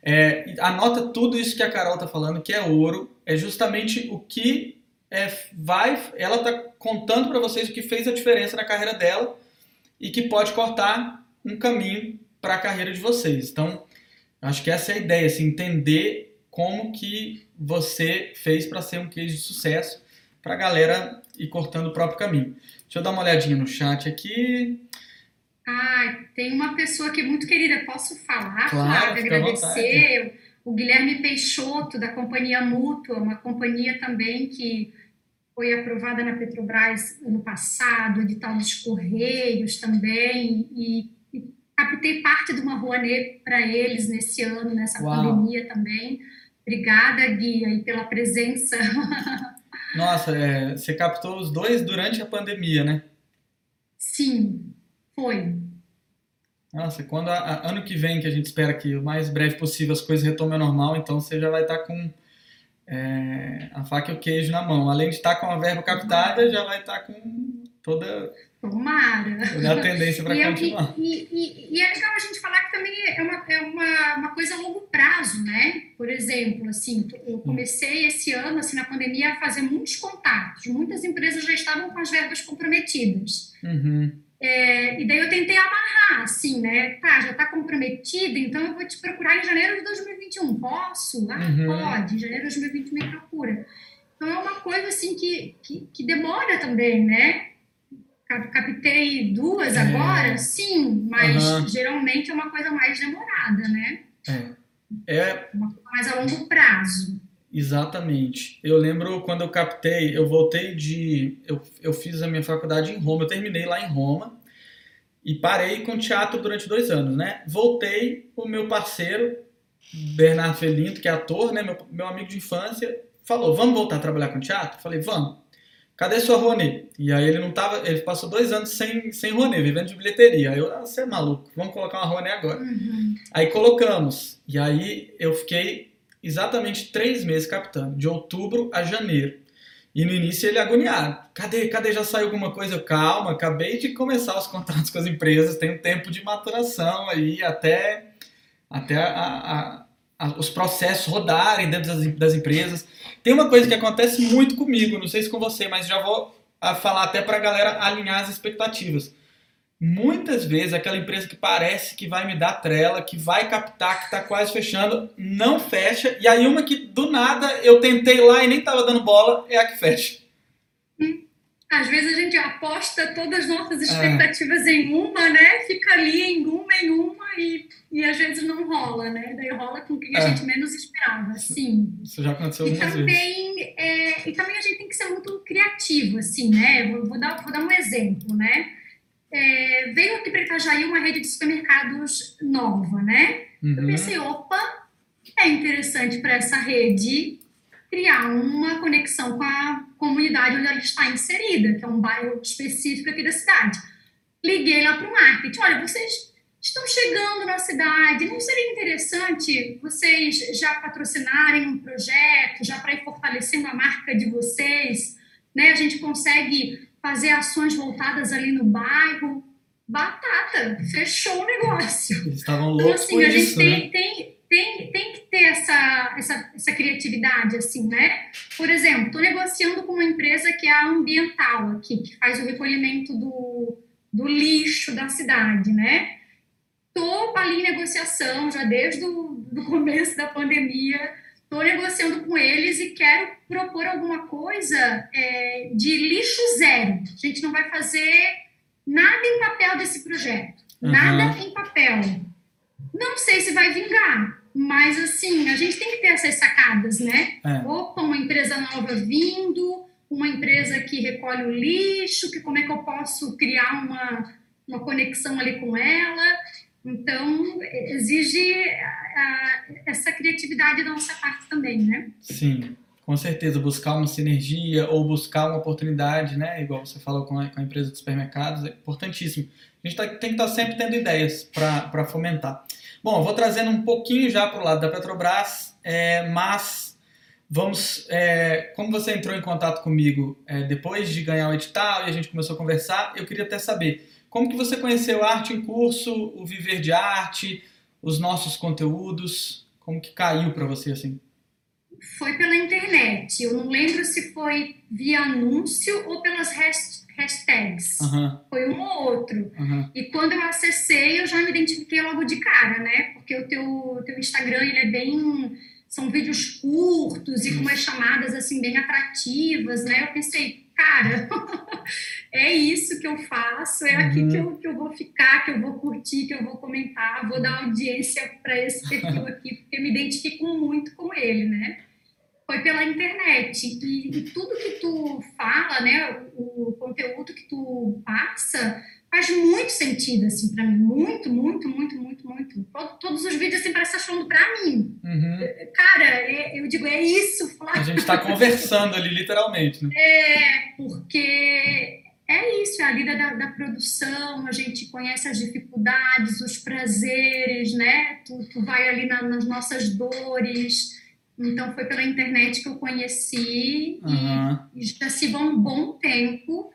é, anota tudo isso que a Carol tá falando, que é ouro. É justamente o que é, vai, ela está contando para vocês o que fez a diferença na carreira dela e que pode cortar um caminho para a carreira de vocês. Então, acho que essa é a ideia, assim, entender como que você fez para ser um case de sucesso. para a galera ir cortando o próprio caminho. Deixa eu dar uma olhadinha no chat aqui. Ah, tem uma pessoa que é muito querida, posso falar, claro, Flávia, agradecer. O Guilherme Peixoto, da Companhia Mútua, uma companhia também que foi aprovada na Petrobras ano passado, edital dos Correios também, e, e captei parte de uma Rouanet para eles nesse ano, nessa Uau. pandemia também. Obrigada, Gui, aí, pela presença. Nossa, é, você captou os dois durante a pandemia, né? Sim, foi. Nossa, quando a, a, ano que vem, que a gente espera que o mais breve possível as coisas retomem ao normal, então você já vai estar com é, a faca e o queijo na mão. Além de estar com a verba captada, já vai estar com toda, Tomara. a tendência para continuar. E, e, e, é legal a gente falar que também é uma, é uma, uma coisa a longo prazo, né? Por exemplo, assim, eu comecei esse ano, assim, na pandemia, a fazer muitos contatos. Muitas empresas já estavam com as verbas comprometidas. Uhum. É, e daí eu tentei amarrar, assim, né? Tá, já está comprometida, então eu vou te procurar em janeiro de 2021. Posso? Ah, uhum. pode. Em janeiro de 2021 me procura. Então é uma coisa, assim, que, que, que demora também, né? Captei duas é. agora, sim, mas uhum. geralmente é uma coisa mais demorada, né? É. é. Uma coisa mais a longo prazo. Exatamente. Eu lembro quando eu captei, eu voltei de. Eu, eu fiz a minha faculdade em Roma, eu terminei lá em Roma e parei com teatro durante dois anos, né? Voltei, o meu parceiro, Bernardo Felinto, que é ator, né? Meu, meu amigo de infância, falou: Vamos voltar a trabalhar com teatro? Eu falei: Vamos. Cadê sua Rony? E aí ele não tava. Ele passou dois anos sem, sem Rony, vivendo de bilheteria. Aí eu, ah, você é maluco, vamos colocar uma Rony agora. Uhum. Aí colocamos. E aí eu fiquei exatamente três meses captando, de outubro a janeiro. E no início ele agoniado. Cadê? Cadê? Já saiu alguma coisa? Eu, calma, acabei de começar os contratos com as empresas, tem um tempo de maturação aí até, até a, a, a, os processos rodarem dentro das, das, empresas. Tem uma coisa que acontece muito comigo, não sei se com você, mas já vou falar até para a galera alinhar as expectativas. Muitas vezes aquela empresa que parece que vai me dar trela, que vai captar, que está quase fechando, não fecha. E aí uma que do nada eu tentei lá e nem estava dando bola, é a que fecha. Hum. Às vezes a gente aposta todas as nossas expectativas é. em uma, né? Fica ali em uma, em uma e, e às vezes não rola, né? Daí rola com quem a é. gente menos esperava, sim. Isso já aconteceu e algumas também, vezes. É, e também a gente tem que ser muito criativo, assim, né? Vou, vou, dar, vou dar um exemplo, né? É, veio aqui para Itajaí uma rede de supermercados nova, né? Uhum. Eu pensei, opa, é interessante para essa rede criar uma conexão com a comunidade onde ela está inserida, que é um bairro específico aqui da cidade. Liguei lá para o marketing, olha, vocês estão chegando na cidade, não seria interessante vocês já patrocinarem um projeto, já para ir fortalecendo a marca de vocês, né? A gente consegue fazer ações voltadas ali no bairro. Batata, fechou o negócio. Eles estavam então, loucos então, assim, a gente tem, né? tem, tem, tem que ter essa, essa, essa criatividade, assim, né? Por exemplo, estou negociando com uma empresa que é a Ambiental aqui, que faz o recolhimento do, do lixo da cidade, né? Estou ali em negociação já desde o do começo da pandemia estou negociando com eles e quero propor alguma coisa é, de lixo zero. A gente não vai fazer nada em papel desse projeto. Uhum. Nada em papel. Não sei se vai vingar, mas assim, a gente tem que ter essas sacadas, né? É. Opa, uma empresa nova vindo, uma empresa que recolhe o lixo, que como é que eu posso criar uma, uma conexão ali com ela. Então, exige essa criatividade da nossa parte também, né? Sim, com certeza. Buscar uma sinergia ou buscar uma oportunidade, né? Igual você falou com a, com a empresa de supermercados, é importantíssimo. A gente tá, tem que estar tá sempre tendo ideias para fomentar. Bom, vou trazendo um pouquinho já para o lado da Petrobras, é, mas vamos. É, como você entrou em contato comigo é, depois de ganhar o edital e a gente começou a conversar, eu queria até saber como que você conheceu a arte em curso, o viver de arte, os nossos conteúdos? Como que caiu para você assim? Foi pela internet. Eu não lembro se foi via anúncio ou pelas hashtags. Uhum. Foi um ou outro. Uhum. E quando eu acessei, eu já me identifiquei logo de cara, né? Porque o teu, teu Instagram ele é bem são vídeos curtos e com umas chamadas assim bem atrativas, né? Eu pensei, cara, é isso que eu faço, é aqui que, eu, que eu vou ficar, que eu vou curtir, que eu vou comentar, vou dar audiência para esse perfil aqui, porque me identifico muito com ele, né? Foi pela internet. E, e tudo que tu fala, né, o conteúdo que tu passa, faz muito sentido, assim, para mim. Muito, muito, muito, muito, muito. Todos os vídeos, assim, parecem falando para mim. Uhum. Cara, é, eu digo, é isso, Flávio. A gente está conversando ali, literalmente, né? É, porque é isso, é a lida da, da, produção, a gente conhece as dificuldades, os prazeres, né? Tu, tu vai ali na, nas nossas dores. Então, foi pela internet que eu conheci uhum. e, e já se vão um bom tempo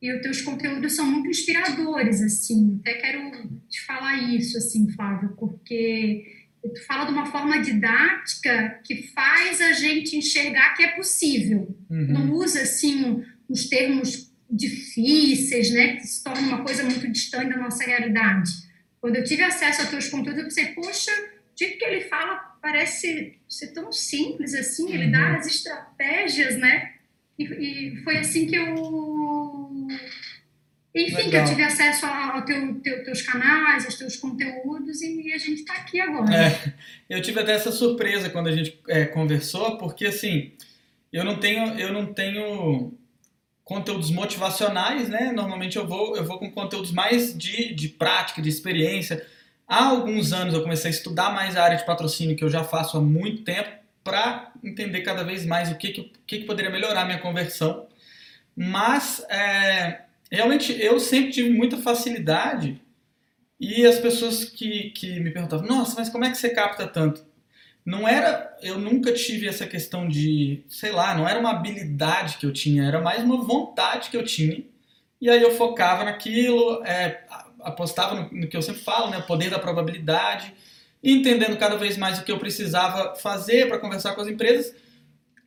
e os teus conteúdos são muito inspiradores, assim. Até quero te falar isso, assim, Flávio, porque tu fala de uma forma didática que faz a gente enxergar que é possível. Uhum. Não usa, assim, uns termos difíceis, né, que se torna uma coisa muito distante da nossa realidade. Quando eu tive acesso aos teus conteúdos, eu pensei, poxa, o jeito que ele fala parece ser tão simples assim, ele dá uhum. as estratégias, né? E, e foi assim que eu enfim, Legal. que eu tive acesso aos teu, teu, teus canais, aos teus conteúdos e a gente está aqui agora. É, eu tive até essa surpresa quando a gente é, conversou, porque assim, eu não tenho, eu não tenho conteúdos motivacionais, né? Normalmente eu vou, eu vou com conteúdos mais de, de prática, de experiência. Há alguns anos eu comecei a estudar mais a área de patrocínio, que eu já faço há muito tempo, para entender cada vez mais o que, que, que, que poderia melhorar a minha conversão. Mas é, realmente eu sempre tive muita facilidade e as pessoas que, que me perguntavam, nossa, mas como é que você capta tanto? Não era, eu nunca tive essa questão de, sei lá, não era uma habilidade que eu tinha, era mais uma vontade que eu tinha. E aí eu focava naquilo, é, apostava no, no, que eu sempre falo, né, o poder da probabilidade, entendendo cada vez mais o que eu precisava fazer para conversar com as empresas.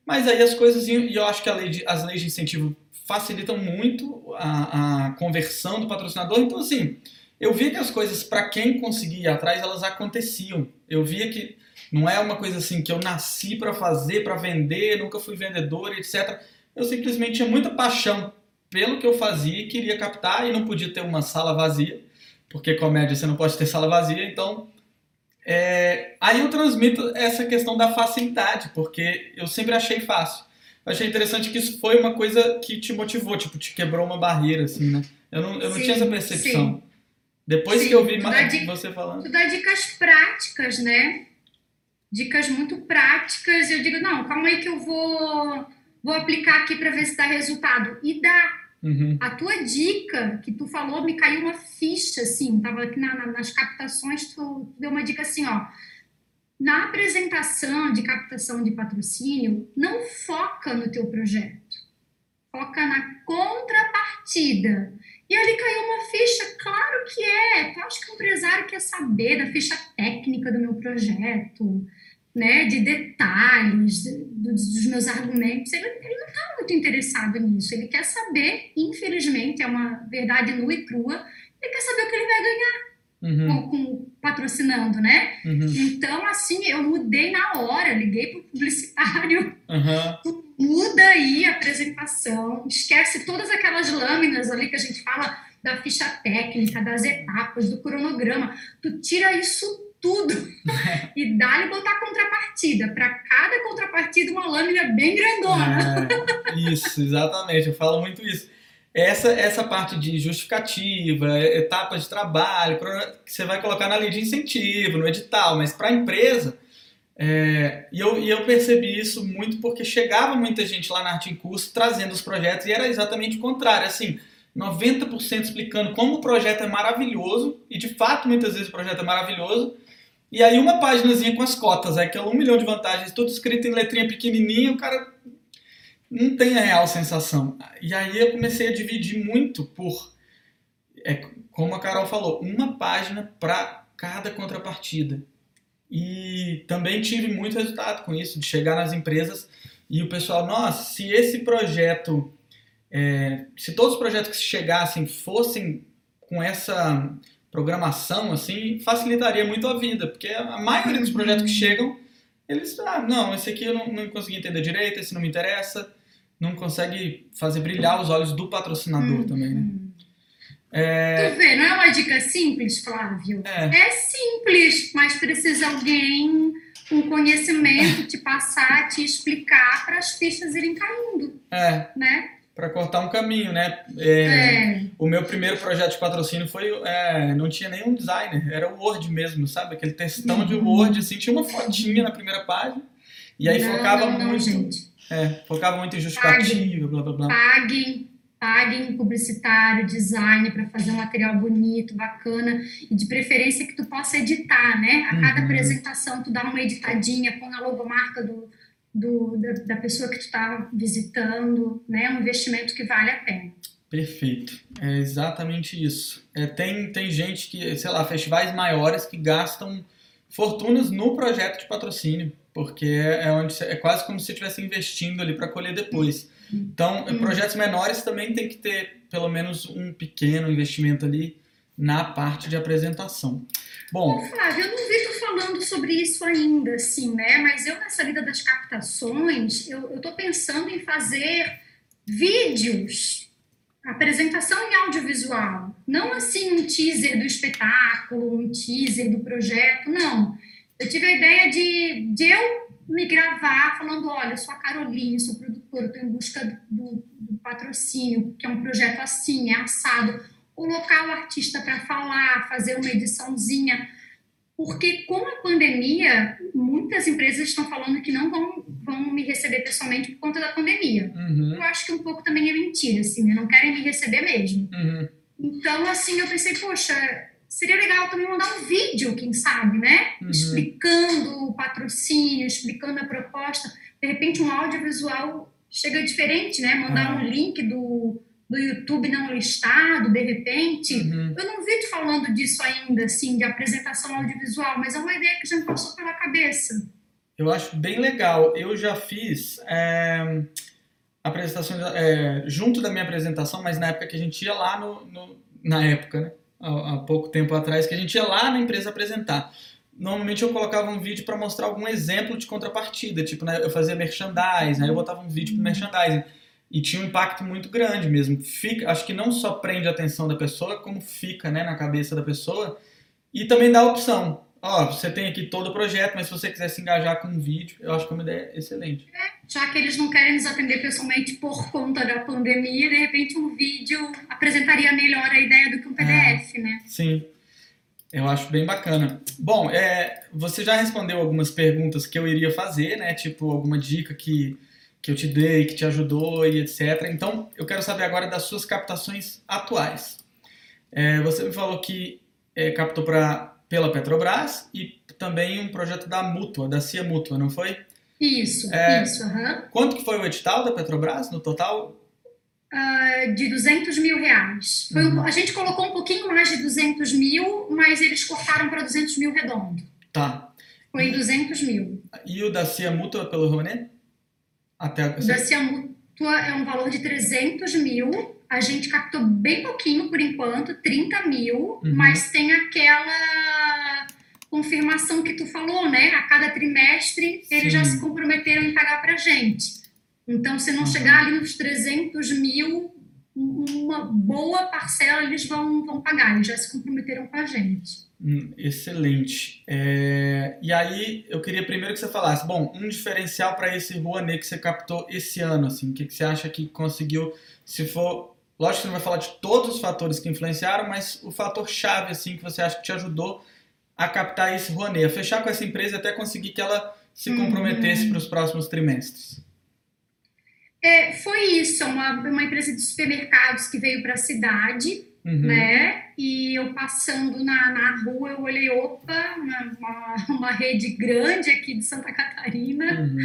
Mas aí as coisas, e eu acho que lei de, as leis de incentivo facilitam muito a, a conversão do patrocinador. Então, assim, eu via que as coisas, para quem conseguia ir atrás, elas aconteciam. Eu via que não é uma coisa assim que eu nasci para fazer, para vender, nunca fui vendedor, etc. Eu simplesmente tinha muita paixão pelo que eu fazia e queria captar e não podia ter uma sala vazia, porque comédia você não pode ter sala vazia, então é, aí eu transmito essa questão da facilidade, porque eu sempre achei fácil. Achei interessante que isso foi uma coisa que te motivou, tipo, te quebrou uma barreira, assim, né? Eu não, eu não sim, tinha essa percepção. Sim. Depois sim, que eu vi mais você falando. Tu dá dicas práticas, né? Dicas muito práticas. Eu digo, não, calma aí que eu vou, vou aplicar aqui para ver se dá resultado. E dá. Uhum. A tua dica que tu falou me caiu uma ficha, assim, tava aqui na, na, nas captações, tu deu uma dica assim, ó. Na apresentação de captação de patrocínio, não foca no teu projeto, foca na contrapartida. E ali caiu uma ficha, claro que é. Eu acho que o empresário quer saber da ficha técnica do meu projeto, né, de detalhes dos meus argumentos, ele, ele não está muito interessado nisso. Ele quer saber, infelizmente, é uma verdade nua e crua, ele quer saber o que ele vai ganhar. Uhum. Com, com, patrocinando, né? Uhum. Então, assim, eu mudei na hora, liguei para o publicitário, uhum. muda aí a apresentação, esquece todas aquelas lâminas ali que a gente fala da ficha técnica, das etapas, do cronograma, tu tira isso tudo e dá-lhe botar contrapartida. Para cada contrapartida, uma lâmina bem grandona. É, isso, exatamente. Eu falo muito isso. Essa, essa parte de justificativa, etapa de trabalho, que você vai colocar na lei de incentivo, no edital, mas para a empresa. É, e, eu, e eu percebi isso muito porque chegava muita gente lá na Arte em Curso trazendo os projetos e era exatamente o contrário. Assim, 90% explicando como o projeto é maravilhoso, e de fato muitas vezes o projeto é maravilhoso, e aí uma páginazinha com as cotas, é aquela um milhão de vantagens, tudo escrito em letrinha pequenininha, o cara não tem a real sensação. E aí eu comecei a dividir muito por, é, como a Carol falou, uma página para cada contrapartida. E também tive muito resultado com isso, de chegar nas empresas e o pessoal, nossa, se esse projeto, é, se todos os projetos que chegassem fossem com essa programação, assim, facilitaria muito a vida, porque a maioria dos projetos que chegam eles, ah, não, esse aqui eu não, não consegui entender direito, esse não me interessa, não consegue fazer brilhar os olhos do patrocinador Hum, também, né? hum. É, Tu vê, não é uma dica simples, Flávio? é, É simples, mas precisa alguém com conhecimento te passar, te explicar para as fichas irem caindo, é, né? para cortar um caminho, né? É, É. O meu primeiro projeto de patrocínio foi, é, não tinha nenhum designer, era o Word mesmo, sabe? Aquele textão de Uhum. Word, assim, tinha uma fotinha na primeira página, e aí não, focava não, não, muito, gente. É, focava muito em justificativa, blá blá blá. Paguem, paguem publicitário, design para fazer um material bonito, bacana e de preferência que tu possa editar, né? A cada Uhum. apresentação tu dá uma editadinha, põe a logomarca do, do, da, da pessoa que tu está visitando, né? Um investimento que vale a pena. Perfeito, é exatamente isso. É, tem, tem gente que, sei lá, festivais maiores que gastam fortunas no projeto de patrocínio, porque é, é onde é quase como se você estivesse investindo ali para colher depois. Então, Hum. projetos menores também tem que ter pelo menos um pequeno investimento ali na parte de apresentação. Bom, Ô, Flávio, eu não vi tu falando sobre isso ainda, assim, né? Mas eu, nessa vida das captações, eu, tô pensando em fazer vídeos, apresentação em audiovisual. Não, assim, um teaser do espetáculo, um teaser do projeto, não. Eu tive a ideia de, de eu me gravar falando, olha, eu sou a Caroline, sou produtora, estou em busca do, do patrocínio, que é um projeto assim, é assado colocar o artista para falar, fazer uma ediçãozinha, porque com a pandemia, muitas empresas estão falando que não vão, vão me receber pessoalmente por conta da pandemia. uhum, Eu acho que um pouco também é mentira, assim, né? não querem me receber mesmo. uhum, Então, assim, eu pensei, poxa, seria legal também mandar um vídeo, quem sabe, né? Uhum. Explicando o patrocínio, explicando a proposta. De repente, um audiovisual chega diferente, né? Mandar Ah. um link do, do YouTube não listado, de repente. uhum. Eu não vi tu falando disso ainda, assim, de apresentação audiovisual, mas é uma ideia que já me passou pela cabeça. Eu acho bem legal. Eu já fiz é, apresentações é, junto da minha apresentação, mas na época que a gente ia lá no, no- na época, né? Há, há pouco tempo atrás, que a gente ia lá na empresa apresentar. Normalmente eu colocava um vídeo para mostrar algum exemplo de contrapartida, tipo, né, eu fazia merchandising, aí eu botava um vídeo pro merchandising. E tinha um impacto muito grande mesmo. Fica, acho que não só prende a atenção da pessoa, como fica né, na cabeça da pessoa. E também dá a opção. Ó, você tem aqui todo o projeto, mas se você quiser se engajar com um vídeo, eu acho que é uma ideia excelente. Já que eles não querem nos atender pessoalmente por conta da pandemia, de repente um vídeo apresentaria melhor a ideia do que um PDF, né? Sim, eu acho bem bacana. Bom, é, você já respondeu algumas perguntas que eu iria fazer, né? Tipo, alguma dica que, que eu te dei, que te ajudou e etc. Então, eu quero saber agora das suas captações atuais. É, você me falou que é, captou pra, pela Petrobras e também um projeto da Mútua, da CIA Mútua, não foi? Isso, É. isso, aham. Quanto que foi o edital da Petrobras no total? Ah, de 200 mil reais. Um- Uhum. a gente colocou um pouquinho mais de 200 mil, mas eles cortaram para 200 mil redondo. Tá. Foi 200 mil. E o da CIA Mútua pelo Rouanet? Até O da Cia Mútua é um valor de 300 mil. A gente captou bem pouquinho por enquanto, 30 mil, Uhum. mas tem aquela confirmação que tu falou, né? A cada trimestre eles já Sim. se comprometeram em pagar pra gente. Então, se não chegar ali nos 300 mil, uma boa parcela eles vão, vão pagar, eles já se comprometeram com a gente. Hum, excelente. É, e aí, eu queria primeiro que você falasse, bom, um diferencial para esse Rouanet que você captou esse ano, assim, o que, que você acha que conseguiu, se for, lógico que você não vai falar de todos os fatores que influenciaram, mas o fator chave, assim, que você acha que te ajudou a captar esse Rouanet, a fechar com essa empresa até conseguir que ela se Uhum. comprometesse para os próximos trimestres. É, foi isso, é uma, uma empresa de supermercados que veio para a cidade, Uhum. né? E eu passando na, na rua, eu olhei, opa, uma, uma, uma rede grande aqui de Santa Catarina. Uhum.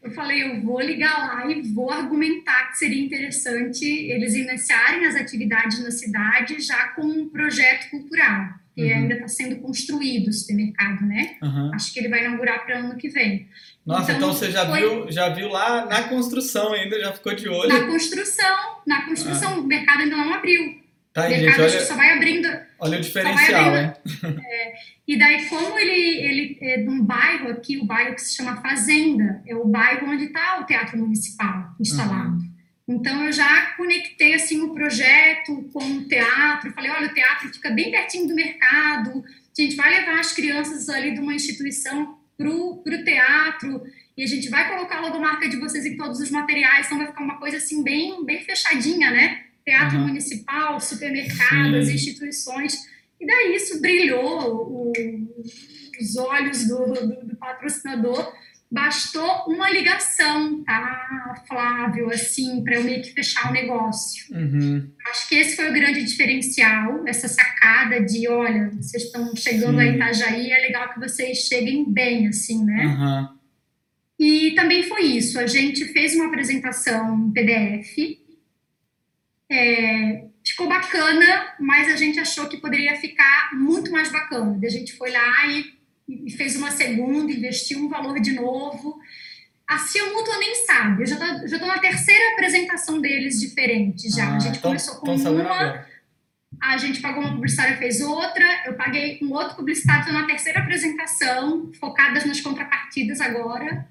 Eu falei, eu vou ligar lá e vou argumentar que seria interessante eles iniciarem as atividades na cidade já com um projeto cultural, que Uhum. ainda está sendo construído o supermercado, né? Uhum. Acho que ele vai inaugurar para ano que vem. Nossa, então, Então, você já foi- viu, já viu lá na construção ainda, já ficou de olho. Na construção, na construção, o mercado ainda não abriu. Tá O gente, mercado que olha, só vai abrindo olha o diferencial, vai hein? E daí, como ele, ele é de um bairro aqui, o bairro que se chama Fazenda, é o bairro onde está o Teatro Municipal instalado. Uhum. Então, eu já conectei, assim, o projeto com o teatro, falei, olha, o teatro fica bem pertinho do mercado, a gente vai levar as crianças ali de uma instituição para o teatro, e a gente vai colocar a logomarca de vocês em todos os materiais, então vai ficar uma coisa, assim, bem, bem fechadinha, né? Teatro uhum. municipal, supermercados, Sim. instituições e daí isso brilhou o, os olhos do, do, do, patrocinador. Bastou uma ligação, tá, Flávio, assim, para eu meio que fechar o negócio. Uhum. Acho que esse foi o grande diferencial, essa sacada de, olha, vocês estão chegando Sim. a Itajaí, é legal que vocês cheguem bem, assim, né? Uhum. E também foi isso, a gente fez uma apresentação em PDF, é, ficou bacana, mas a gente achou que poderia ficar muito mais bacana. A gente foi lá e, e fez uma segunda, investiu um valor de novo. A Cia Mútua nem sabe, eu já tô, já tô na terceira apresentação deles diferente já. Ah, a gente então, começou com uma, a gente pagou uma publicitária, fez outra, eu paguei um outro publicitário, estou na terceira apresentação, focadas nas contrapartidas agora.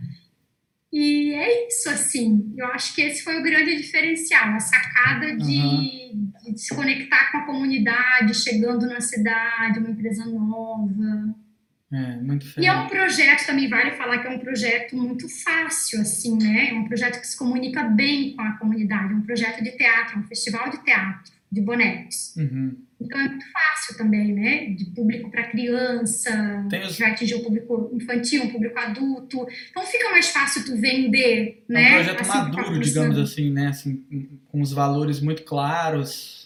E é isso, assim. Eu acho que esse foi o grande diferencial, a sacada de, uhum. de se conectar com a comunidade, chegando na cidade, uma empresa nova. É, muito E é um projeto, também vale falar que é um projeto muito fácil, assim, né? É um projeto que se comunica bem com a comunidade, é um projeto de teatro, um festival de teatro, de bonecos. Uhum. Então é muito fácil também, né? De público para criança, os... vai atingir o público infantil, o público adulto. Então fica mais fácil tu vender, é né? um projeto assim, maduro, digamos assim, né? Assim, com os valores muito claros.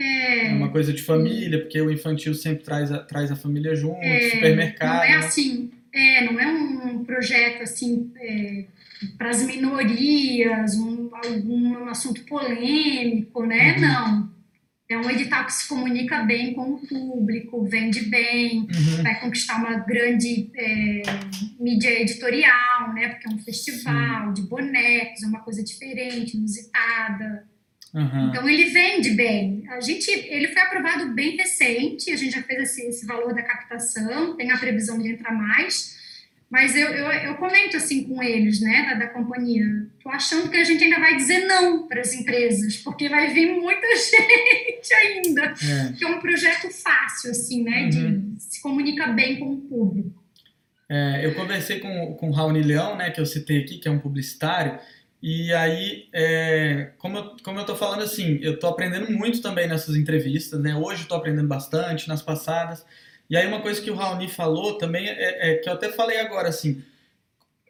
É, é uma coisa de família, porque o infantil sempre traz a, traz a família junto, é, supermercado. Não é assim, é, não é um projeto assim é, para as minorias, um, algum assunto polêmico, né? Uhum. Não é um edital que se comunica bem com o público, vende bem, uhum. vai conquistar uma grande é, mídia editorial, né? Porque é um festival Sim. de bonecos, é uma coisa diferente, inusitada. Uhum. Então ele vende bem. A gente, ele foi aprovado bem recente. A gente já fez esse, esse valor da captação, tem a previsão de entrar mais. Mas eu, eu, eu, comento assim com eles, né, da, da companhia. Tô achando que a gente ainda vai dizer não para as empresas, porque vai vir muita gente ainda. É. Que é um projeto fácil, assim, né, uhum. de se comunica bem com o público. É, eu conversei com, com o Raoni Leão, né, que eu citei aqui, que é um publicitário, e aí, é, como, eu, como eu tô falando assim, eu tô aprendendo muito também nessas entrevistas, né, hoje eu tô aprendendo bastante, nas passadas, e aí uma coisa que o Raoni falou também é, é, que eu até falei agora assim,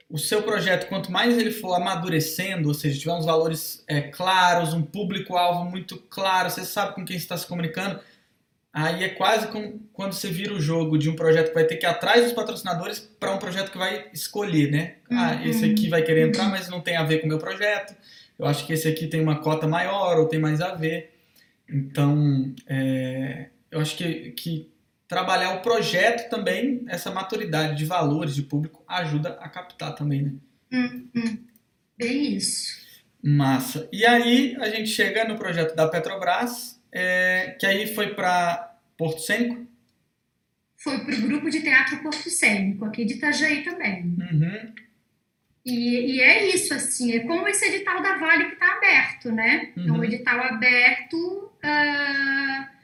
o seu projeto quanto mais ele for amadurecendo, ou seja, tiver uns valores é, claros, um público-alvo muito claro, você sabe com quem está se comunicando, aí é quase como quando você vira o jogo de um projeto que vai ter que ir atrás dos patrocinadores para um projeto que vai escolher, né? Ah, uhum. esse aqui vai querer entrar, mas não tem a ver com o meu projeto. Eu acho que esse aqui tem uma cota maior ou tem mais a ver. Então, é, eu acho que, que trabalhar o projeto também, essa maturidade de valores de público ajuda a captar também, né? Hum, hum. Bem isso. Massa. E aí a gente chega no projeto da Petrobras, é, que aí foi para Porto Cênico? Foi para o grupo de teatro Porto Cênico, aqui de Itajaí também. Uhum. E, e, é isso, assim, é como esse edital da Vale que está aberto, né? Uhum. É um edital aberto uh,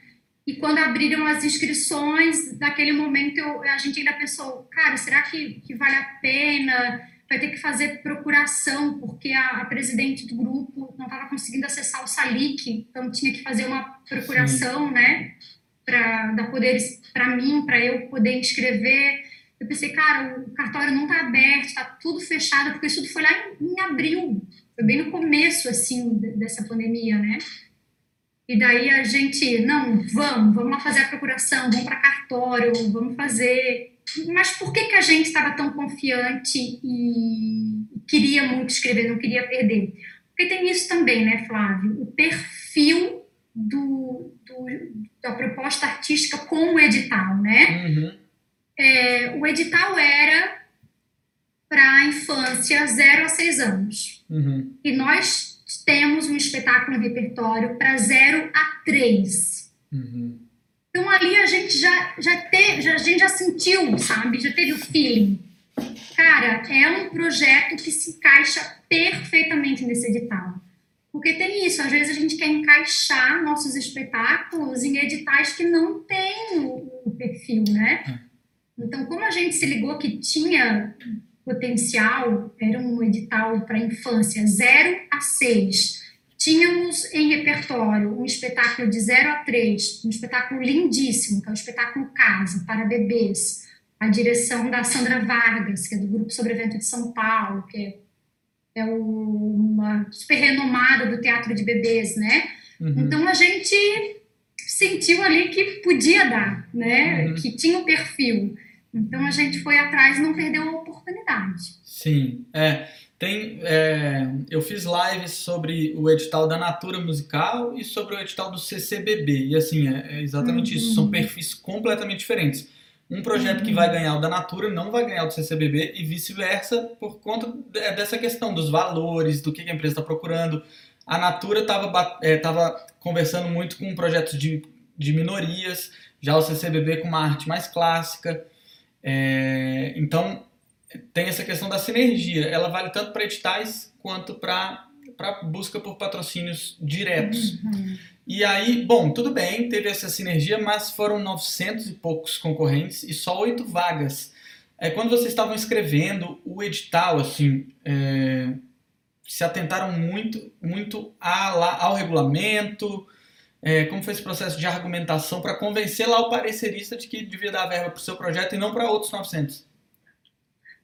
e quando abriram as inscrições, naquele momento eu, a gente ainda pensou, cara, será que, que vale a pena? Vai ter que fazer procuração, porque a, a presidente do grupo não estava conseguindo acessar o Salic, então tinha que fazer uma procuração, Sim. né? Para dar poderes para mim, para eu poder inscrever. Eu pensei, cara, o cartório não está aberto, está tudo fechado, porque isso tudo foi lá em, em abril, foi bem no começo, assim, dessa pandemia, né? E daí a gente, não, vamos, vamos lá fazer a procuração, vamos para cartório, vamos fazer. Mas por que, que a gente estava tão confiante e queria muito escrever, não queria perder? Porque tem isso também, né, Flávio? O perfil do, do da proposta artística com o edital, né? Uhum. É, o edital era para a infância 0 a 6 anos. Uhum. E nós temos um espetáculo no repertório para 0 a 3. Uhum. Então ali a gente já, já, teve, a gente já sentiu, sabe? Já teve o feeling. Cara, é um projeto que se encaixa perfeitamente nesse edital. Porque tem isso, às vezes a gente quer encaixar nossos espetáculos em editais que não têm o, perfil, né? Então, como a gente se ligou que tinha potencial, era um edital para infância 0 a 6, Tínhamos em repertório um espetáculo de 0 a 3, um espetáculo lindíssimo, que é o espetáculo Casa, para bebês, a direção da Sandra Vargas, que é do Grupo Sobrevento de São Paulo, que é, é uma super renomada do teatro de bebês, né? Uhum. Então a gente sentiu ali que podia dar, né? Uhum. Que tinha o perfil. Então a gente foi atrás e não perdeu a oportunidade. Sim, é. Tem, é, eu fiz lives sobre o edital da Natura Musical e sobre o edital do CCBB. E assim, é, é exatamente uhum. isso. São uhum. perfis completamente diferentes. Um projeto uhum. que vai ganhar o da Natura não vai ganhar o do CCBB e vice-versa por conta dessa questão dos valores, do que a empresa está procurando. A Natura estava é, conversando muito com projetos de, de minorias, já o CCBB com uma arte mais clássica. É, então, tem essa questão da sinergia. Ela vale tanto para editais quanto para busca por patrocínios diretos. Uhum. E aí, bom, tudo bem, teve essa sinergia, mas foram 900 e poucos concorrentes e só oito vagas. É, quando vocês estavam escrevendo o edital, assim, é, se atentaram muito, muito a, ao regulamento, é, como foi esse processo de argumentação para convencer lá o parecerista de que devia dar verba para o seu projeto e não para outros 900?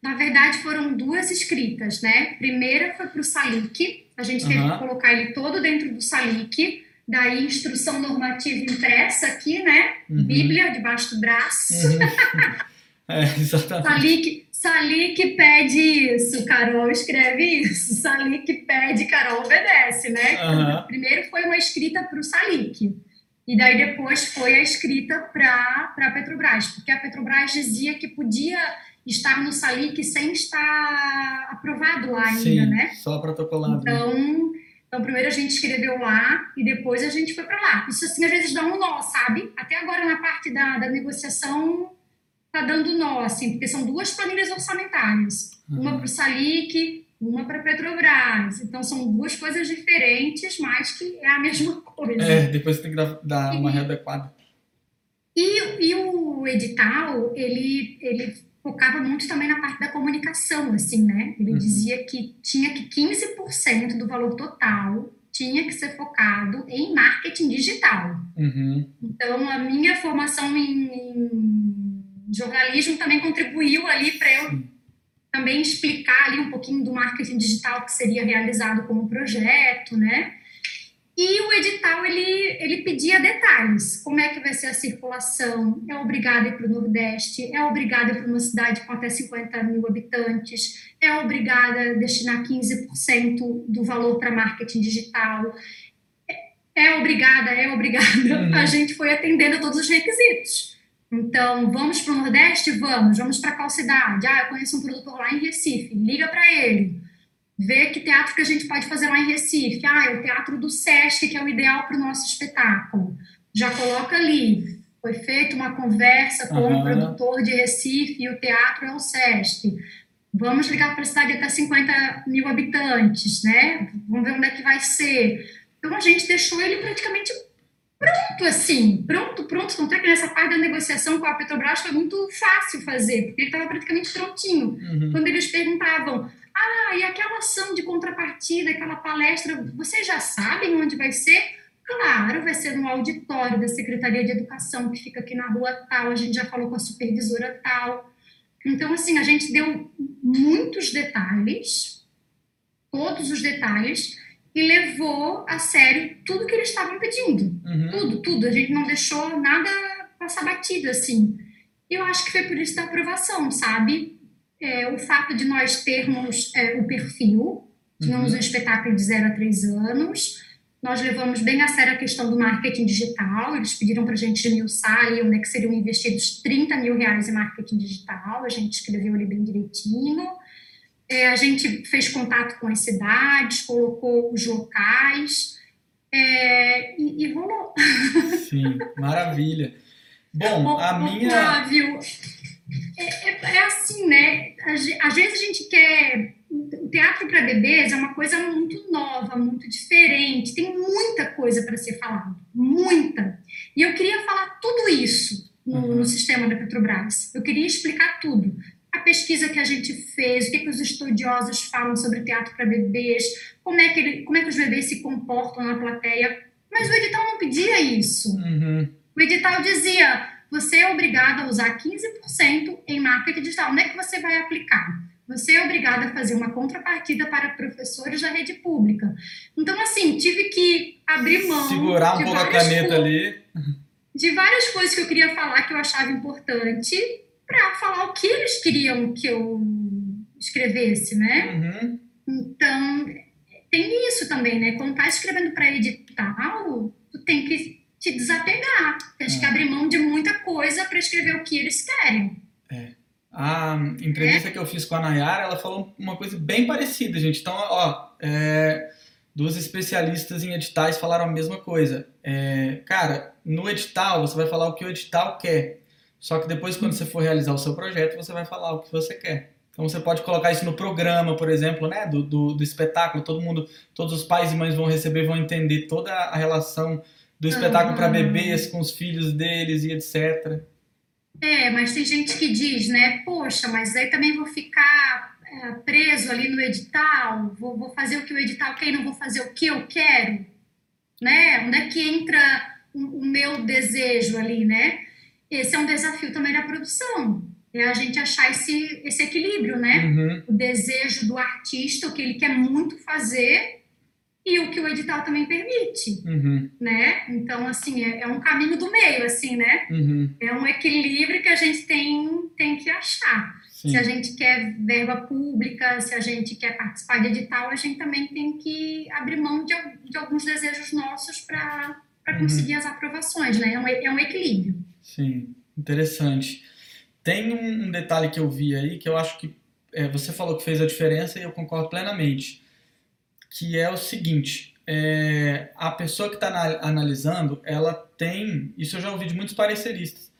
Na verdade, foram duas escritas, né? Primeira foi para o Salic, a gente teve uhum. que colocar ele todo dentro do Salic, daí instrução normativa impressa aqui, né? Uhum. Bíblia debaixo do braço. Uhum. É, exatamente. Salic, Salic pede isso, Carol escreve isso. Salic pede, Carol obedece, né? Uhum. Primeiro foi uma escrita para o Salic. E daí depois foi a escrita para a Petrobras, porque a Petrobras dizia que podia estar no SALIC sem estar aprovado lá ainda, Sim, né? Só protocolado. Né? Então, então, primeiro a gente escreveu lá e depois a gente foi para lá. Isso, assim, às vezes dá um nó, sabe? Até agora, na parte da, da negociação, tá dando nó, assim, porque são duas planilhas orçamentárias. Uhum. Uma para o SALIC, uma para a Petrobras. Então, são duas coisas diferentes, mas que é a mesma coisa. É, depois tem que dar, dar uma readequada. E, e o edital, ele, ele focava muito também na parte da comunicação, assim, né? Ele uhum. dizia que tinha que 15% do valor total tinha que ser focado em marketing digital. Uhum. Então, a minha formação em, em, jornalismo também contribuiu ali para eu também explicar ali um pouquinho do marketing digital que seria realizado como projeto, né? E o edital, ele, ele pedia detalhes. Como é que vai ser a circulação? É obrigado a ir para o Nordeste? É obrigado a ir para uma cidade com até 50 mil habitantes? É obrigada a destinar 15% do valor para marketing digital? É, é obrigada, é obrigada. Uhum. A gente foi atendendo a todos os requisitos. Então, vamos para o Nordeste? Vamos. Vamos para qual cidade? Ah, eu conheço um produtor lá em Recife. Liga para ele ver que teatro que a gente pode fazer lá em Recife. Ah, é o teatro do Sesc, que é o ideal para o nosso espetáculo. Já coloca ali. Foi feita uma conversa com uhum. o produtor de Recife e o teatro é o Sesc. Vamos ligar para a cidade até 50 mil habitantes, né? Vamos ver onde é que vai ser. Então a gente deixou ele praticamente pronto, assim, pronto, pronto. Tanto é que nessa parte da negociação com a Petrobras foi muito fácil fazer, porque ele estava praticamente prontinho. Uhum. Quando eles perguntavam, ah, e aquela ação de contrapartida, aquela palestra, vocês já sabem onde vai ser? Claro, vai ser no auditório da Secretaria de Educação, que fica aqui na rua tal, a gente já falou com a supervisora tal. Então, assim, a gente deu muitos detalhes, todos os detalhes, e levou a sério tudo que eles estavam pedindo. Uhum. Tudo, tudo. A gente não deixou nada passar batido, assim. Eu acho que foi por isso da aprovação, sabe? É, o fato de nós termos é, o perfil, tínhamos uhum. um espetáculo de 0 a 3 anos, nós levamos bem a sério a questão do marketing digital, eles pediram para a gente esmiuçar ali onde é que seriam investidos 30 mil reais em marketing digital, a gente escreveu ali bem direitinho, é, a gente fez contato com as cidades, colocou os locais, é, e, e rolou. Sim, maravilha. Bom, a minha. Flávio, é, é, é, assim, né? Às vezes a gente quer. O teatro para bebês é uma coisa muito nova, muito diferente. Tem muita coisa para ser falada, muita. E eu queria falar tudo isso no, uhum. no, sistema da Petrobras. Eu queria explicar tudo. A pesquisa que a gente fez, o que, que os estudiosos falam sobre teatro para bebês, como é, que ele, como é que os bebês se comportam na plateia. Mas o edital não pedia isso. Uhum. O edital dizia: você é obrigado a usar 15% em marketing digital. Onde é que você vai aplicar? Você é obrigado a fazer uma contrapartida para professores da rede pública. Então, assim, tive que abrir mão. Segurar um pouco a caneta ali. De várias coisas que eu queria falar que eu achava importante para falar o que eles queriam que eu escrevesse, né? Uhum. Então, tem isso também, né? Quando tá escrevendo para edital, tu tem que te desapegar. Tens é. que abrir mão de muita coisa para escrever o que eles querem. É. A entrevista é. que eu fiz com a Nayara, ela falou uma coisa bem parecida, gente. Então, ó, é, duas especialistas em editais falaram a mesma coisa. É, cara, no edital você vai falar o que o edital quer. Só que depois, quando você for realizar o seu projeto, você vai falar o que você quer. Então você pode colocar isso no programa, por exemplo, né, do, do, do espetáculo. Todo mundo, todos os pais e mães vão receber, vão entender toda a relação do espetáculo para bebês com os filhos deles e etc. É, mas tem gente que diz, né? Poxa, mas aí também vou ficar é, preso ali no edital, vou, vou fazer o que o edital quer e não vou fazer o que eu quero, né? Onde é que entra o, o meu desejo ali, né? Esse é um desafio também da produção, é a gente achar esse, esse equilíbrio, né? Uhum. O desejo do artista, o que ele quer muito fazer e o que o edital também permite, uhum. né? Então, assim, é, é, um caminho do meio, assim, né? Uhum. É um equilíbrio que a gente tem, tem que achar. Sim. Se a gente quer verba pública, se a gente quer participar de edital, a gente também tem que abrir mão de, de alguns desejos nossos para uhum. conseguir as aprovações, né? É um, é um equilíbrio. Sim, interessante. Tem um detalhe que eu vi aí que eu acho que é, você falou que fez a diferença e eu concordo plenamente que é o seguinte: é, a pessoa que está analisando, ela tem, isso eu já ouvi de muitos pareceristas,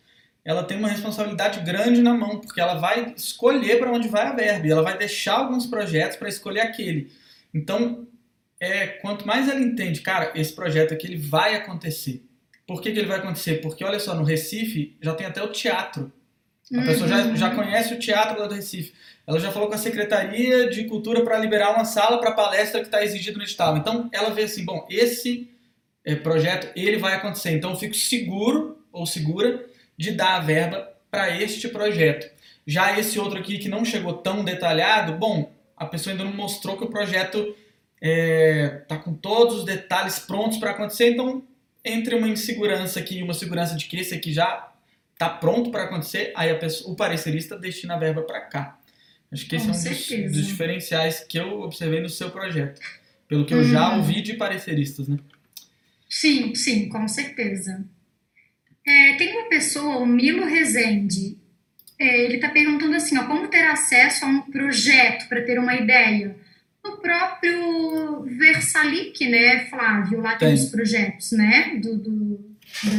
ela tem uma responsabilidade grande na mão, porque ela vai escolher para onde vai a verba, ela vai deixar alguns projetos para escolher aquele. Então, é, quanto mais ela entende, cara, esse projeto aqui ele vai acontecer. Por que, que ele vai acontecer? Porque, olha só, no Recife já tem até o teatro. A uhum. pessoa já, já conhece o teatro lá do Recife. Ela já falou com a Secretaria de Cultura para liberar uma sala para palestra que está exigido no edital. Então, ela vê assim, bom, esse é, projeto, ele vai acontecer. Então, eu fico seguro ou segura de dar a verba para este projeto. Já esse outro aqui que não chegou tão detalhado, bom, a pessoa ainda não mostrou que o projeto está é, tá com todos os detalhes prontos para acontecer, então entre uma insegurança aqui e uma segurança de que esse aqui já está pronto para acontecer, aí pessoa, o parecerista destina a verba para cá. Acho que esse Com é um dos, dos, diferenciais que eu observei no seu projeto, pelo que eu já uhum. ouvi de pareceristas, né? Sim, sim, com certeza. É, tem uma pessoa, o Milo Rezende, é, ele está perguntando assim, ó, como ter acesso a um projeto para ter uma ideia? No próprio Versalic, né, Flávio, lá tem, tem os projetos, né, do, do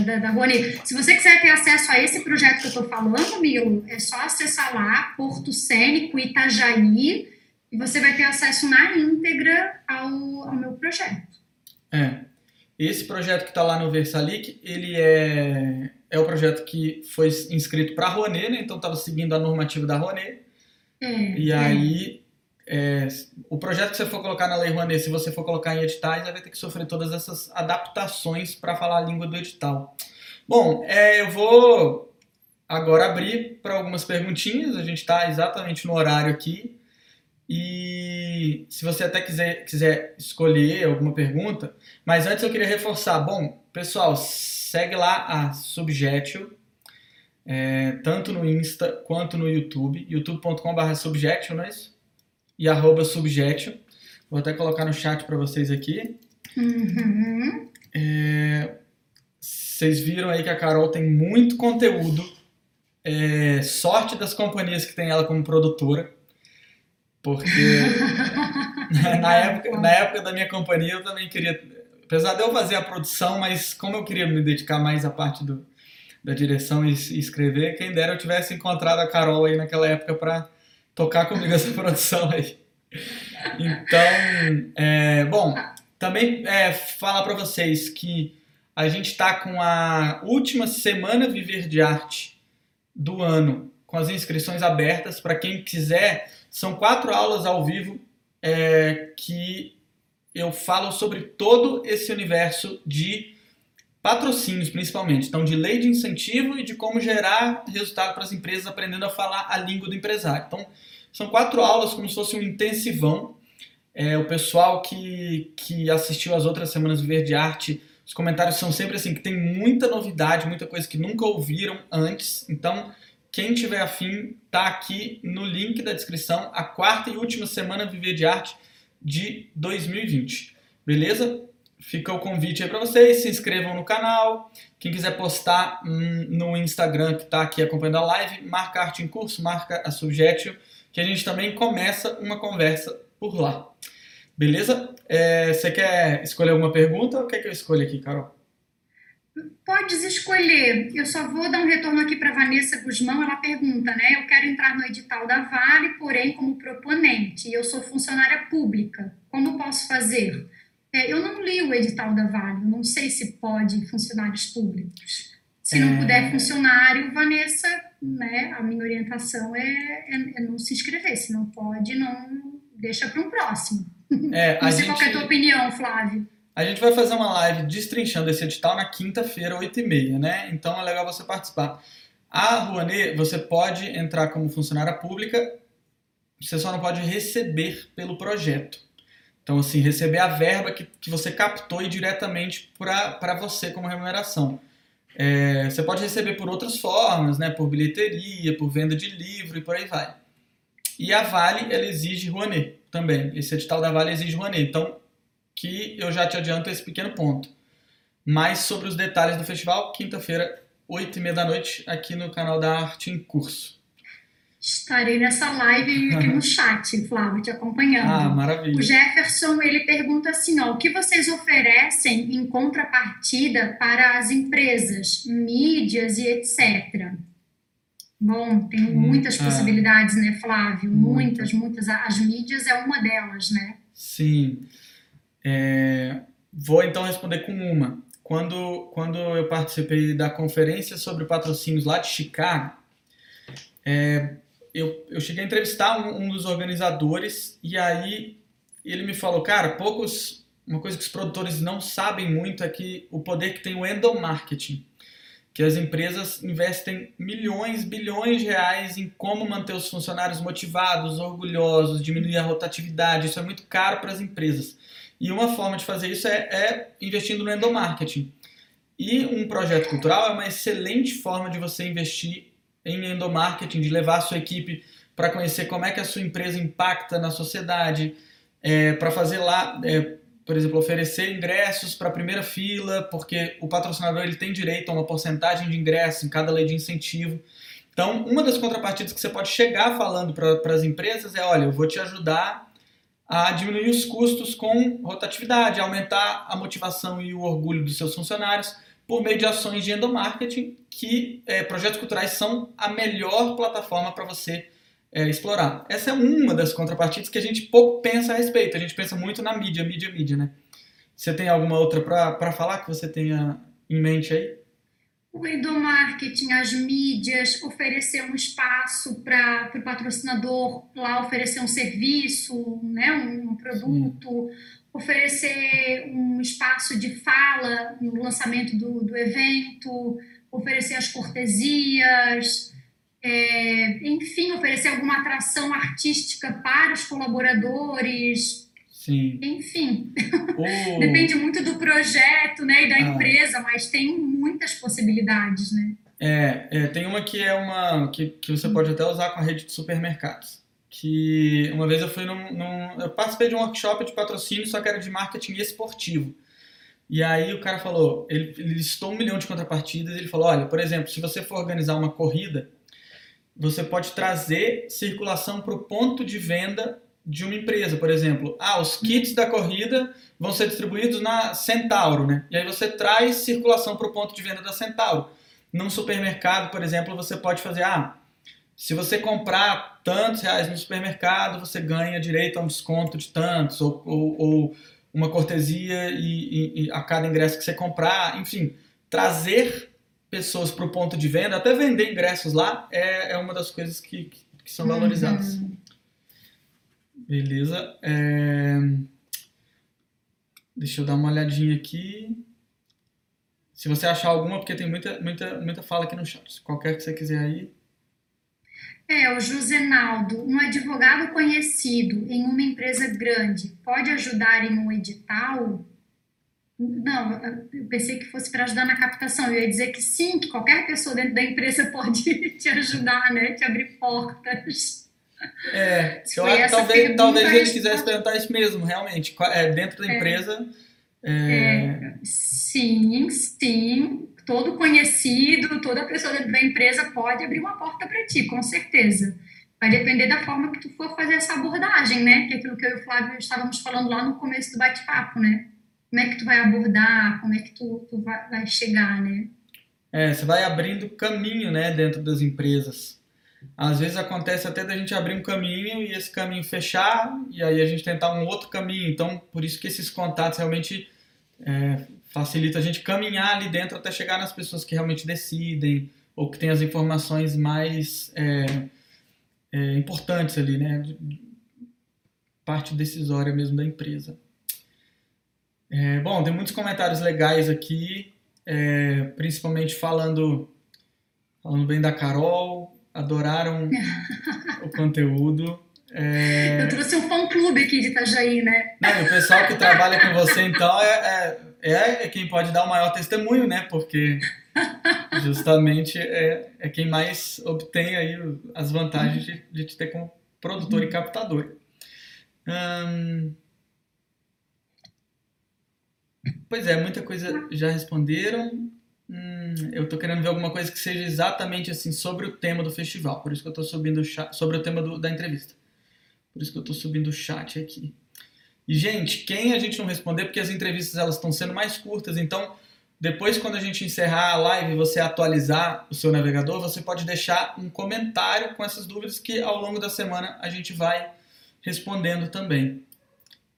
da, da Rony. Se você quiser ter acesso a esse projeto que eu estou falando, Milo, é só acessar lá, Porto Cênico, Itajaí, e você vai ter acesso na íntegra ao, ao meu projeto. É. Esse projeto que está lá no Versalic, ele é, é o projeto que foi inscrito para a Rouanet, né? Então estava seguindo a normativa da Rouanet. É, e aí é, o projeto que você for colocar na Lei Rouanet, se você for colocar em editais, vai ter que sofrer todas essas adaptações para falar a língua do edital. Bom, é, eu vou agora abrir para algumas perguntinhas. A gente está exatamente no horário aqui. E se você até quiser, quiser escolher alguma pergunta, mas antes eu queria reforçar. Bom, pessoal, segue lá a Subjetil, é, tanto no Insta quanto no YouTube, youtube.com.br Subjetil, não é isso? E arroba subjection. Vou até colocar no chat para vocês aqui. Uhum. É, vocês viram aí que a Carol tem muito conteúdo. É, sorte das companhias que tem ela como produtora. Porque na, época, na época da minha companhia eu também queria. Apesar de eu fazer a produção, mas como eu queria me dedicar mais à parte do, da direção e, e escrever. Quem dera eu tivesse encontrado a Carol aí naquela época para tocar comigo essa produção aí. Então, é, bom, também é, falar para vocês que a gente está com a última semana Viver de Arte do ano, com as inscrições abertas para quem quiser. São quatro aulas ao vivo é, que eu falo sobre todo esse universo de patrocínios, principalmente. Então, de lei de incentivo e de como gerar resultado para as empresas aprendendo a falar a língua do empresário. Então, são quatro aulas como se fosse um intensivão. É, o pessoal que, que assistiu as outras semanas do Verde Arte, os comentários são sempre assim, que tem muita novidade, muita coisa que nunca ouviram antes. Então, quem tiver afim, tá aqui no link da descrição, a quarta e última semana Viver de Arte de 2020. Beleza? Fica o convite aí para vocês, se inscrevam no canal. Quem quiser postar hum, no Instagram que está aqui acompanhando a live, marca Arte em Curso, marca a Subjetil, que a gente também começa uma conversa por lá. Beleza? É, você quer escolher alguma pergunta ou quer que eu escolha aqui, Carol? Podes escolher. Eu só vou dar um retorno aqui para Vanessa Guzmão. Ela pergunta, né? Eu quero entrar no edital da Vale, porém como proponente. Eu sou funcionária pública. Como posso fazer? É, eu não li o edital da Vale. Não sei se pode funcionários públicos. Se não é... puder funcionário, Vanessa, né? A minha orientação é, é, é, não se inscrever. Se não pode, não deixa para um próximo. É, não sei gente... qual é a tua opinião, Flávio. A gente vai fazer uma live destrinchando esse edital na quinta-feira, 8h30, né? Então é legal você participar. A Rouanet, você pode entrar como funcionária pública, você só não pode receber pelo projeto. Então, assim, receber a verba que, que você captou e diretamente para você como remuneração. É, você pode receber por outras formas, né? Por bilheteria, por venda de livro e por aí vai. E a Vale, ela exige Rouanet também. Esse edital da Vale exige Rouanet. Então, que eu já te adianto esse pequeno ponto. Mais sobre os detalhes do festival, quinta-feira, 8 e meia da noite, aqui no canal da Arte em Curso. Estarei nessa live aqui no chat, Flávio, te acompanhando. Ah, maravilha. O Jefferson, ele pergunta assim, ó, o que vocês oferecem em contrapartida para as empresas, mídias e etc.? Bom, tem muitas ah, possibilidades, né, Flávio? Muitas, muitas. As mídias é uma delas, né? Sim. É, vou então responder com uma. Quando, quando eu participei da conferência sobre patrocínios lá de Chicago, é, eu, eu cheguei a entrevistar um, um, dos organizadores e aí ele me falou, cara, poucos, uma coisa que os produtores não sabem muito é que o poder que tem o endomarketing, que as empresas investem milhões, bilhões de reais em como manter os funcionários motivados, orgulhosos, diminuir a rotatividade, isso é muito caro para as empresas. E uma forma de fazer isso é, é investindo no endomarketing. E um projeto cultural é uma excelente forma de você investir em endomarketing, de levar a sua equipe para conhecer como é que a sua empresa impacta na sociedade, é, para fazer lá, é, por exemplo, oferecer ingressos para a primeira fila, porque o patrocinador ele tem direito a uma porcentagem de ingresso em cada lei de incentivo. Então, uma das contrapartidas que você pode chegar falando para as empresas é, olha, eu vou te ajudar a diminuir os custos com rotatividade, aumentar a motivação e o orgulho dos seus funcionários por meio de ações de endomarketing, que é, projetos culturais são a melhor plataforma para você é, explorar. Essa é uma das contrapartidas que a gente pouco pensa a respeito. A gente pensa muito na mídia, mídia, mídia, né? Você tem alguma outra para falar que você tenha em mente aí? o endomarketing, as mídias, oferecer um espaço para o patrocinador lá oferecer um serviço, né, um produto, Sim. Oferecer um espaço de fala no lançamento do, do evento, oferecer as cortesias, é, enfim, oferecer alguma atração artística para os colaboradores, Sim. Enfim, oh. depende muito do projeto né, e da ah. empresa, mas tem muitas possibilidades, né? É, é, tem uma que é uma que, que você pode até usar com a rede de supermercados. Que uma vez eu fui num, num, Eu participei de um workshop de patrocínio, só que era de marketing esportivo. E aí o cara falou, ele, ele listou um milhão de contrapartidas, ele falou, olha, por exemplo, se você for organizar uma corrida, você pode trazer circulação para o ponto de venda de uma empresa, por exemplo. Ah, os kits da corrida vão ser distribuídos na Centauro, né? E aí você traz circulação para o ponto de venda da Centauro. num supermercado, por exemplo, você pode fazer, ah, se você comprar tantos reais no supermercado, você ganha direito a um desconto de tantos, ou, ou, ou uma cortesia e, e, e a cada ingresso que você comprar, enfim, trazer pessoas para o ponto de venda, até vender ingressos lá, é, é uma das coisas que, que são valorizadas. Uhum. Beleza. É... Deixa eu dar uma olhadinha aqui. Se você achar alguma, porque tem muita, muita, muita fala aqui no chat. Qualquer que você quiser aí. É, o Josenaldo, um advogado conhecido em uma empresa grande pode ajudar em um edital? Não, eu pensei que fosse para ajudar na captação. Eu ia dizer que sim, que qualquer pessoa dentro da empresa pode te ajudar, né? Te abrir portas. É, eu acho, talvez, talvez ele quisesse perguntar isso mesmo, realmente. É, dentro da é. empresa. É... É, sim, sim. Todo conhecido, toda pessoa da empresa pode abrir uma porta para ti, com certeza. Vai depender da forma que tu for fazer essa abordagem, né? Que é aquilo que eu e o Flávio estávamos falando lá no começo do bate-papo, né? como é que tu vai abordar, como é que tu, tu vai, vai chegar, né? É, você vai abrindo caminho, né, dentro das empresas. Às vezes acontece até da gente abrir um caminho e esse caminho fechar e aí a gente tentar um outro caminho. Então, por isso que esses contatos realmente é, facilita a gente caminhar ali dentro até chegar nas pessoas que realmente decidem ou que têm as informações mais é, é, importantes ali, né? Parte decisória mesmo da empresa. É, bom, tem muitos comentários legais aqui, é, principalmente falando, falando bem da Carol, adoraram o conteúdo. É... Eu trouxe um fã-clube aqui de Itajaí, né? Não, o pessoal que trabalha com você, então, é, é, é, quem pode dar o maior testemunho, né? Porque justamente é, é quem mais obtém aí as vantagens de, de te ter como produtor e captador. Hum, Pois é, muita coisa já responderam. Hum, eu tô querendo ver alguma coisa que seja exatamente assim sobre o tema do festival. Por isso que eu tô subindo o chat, sobre o tema do, da entrevista. Por isso que eu tô subindo o chat aqui. E gente, quem a gente não responder, porque as entrevistas elas estão sendo mais curtas, então depois quando a gente encerrar a live e você atualizar o seu navegador, você pode deixar um comentário com essas dúvidas que ao longo da semana a gente vai respondendo também.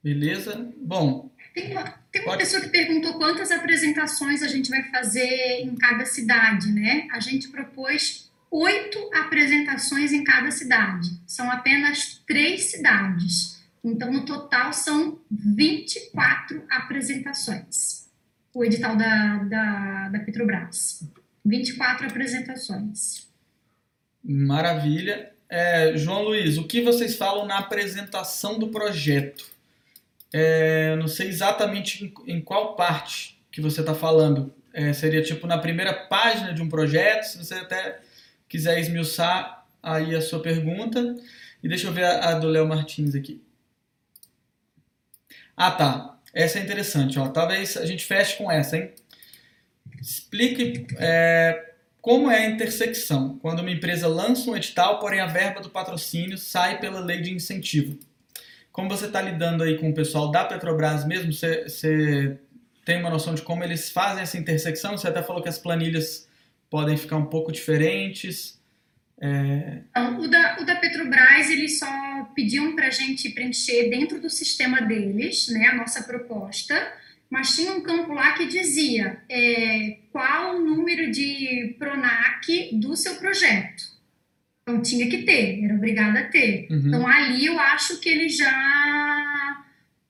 Beleza? Bom, tem uma, tem uma pessoa que perguntou quantas apresentações a gente vai fazer em cada cidade, né? A gente propôs oito apresentações em cada cidade. São apenas três cidades. Então, no total, são 24 apresentações. O edital da, da, da Petrobras. 24 apresentações. Maravilha. É, João Luiz, o que vocês falam na apresentação do projeto? É, não sei exatamente em, em, qual parte que você está falando. É, seria tipo na primeira página de um projeto, se você até quiser esmiuçar aí a sua pergunta. E deixa eu ver a, a do Léo Martins aqui. Ah, tá. Essa é interessante. Ó. Talvez a gente feche com essa, hein? Explique é, como é a intersecção quando uma empresa lança um edital, porém a verba do patrocínio sai pela lei de incentivo. Como você está lidando aí com o pessoal da Petrobras mesmo, você, tem uma noção de como eles fazem essa intersecção? Você até falou que as planilhas podem ficar um pouco diferentes. É... O, da, o da Petrobras, eles só pediam para a gente preencher dentro do sistema deles, né, a nossa proposta, mas tinha um campo lá que dizia é, qual o número de PRONAC do seu projeto. Então tinha que ter, era obrigada a ter. Uhum. Então ali eu acho que eles já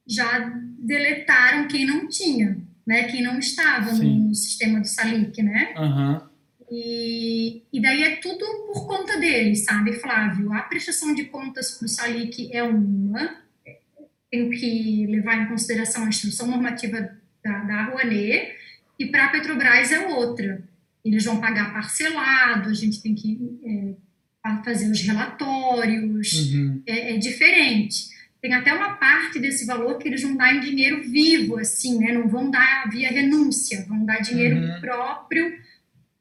já deletaram quem não tinha, né? Quem não estava no sistema do Salic, né? Uhum. E, e daí é tudo por conta deles, sabe, Flávio? A prestação de contas para o Salic é uma, tenho que levar em consideração a instrução normativa da, da Rouanet, e para a Petrobras é outra. Eles vão pagar parcelado, a gente tem que é, a fazer os relatórios, uhum. é, é, diferente. Tem até uma parte desse valor que eles vão dar em dinheiro vivo, assim, né? Não vão dar via renúncia, vão dar dinheiro uhum. próprio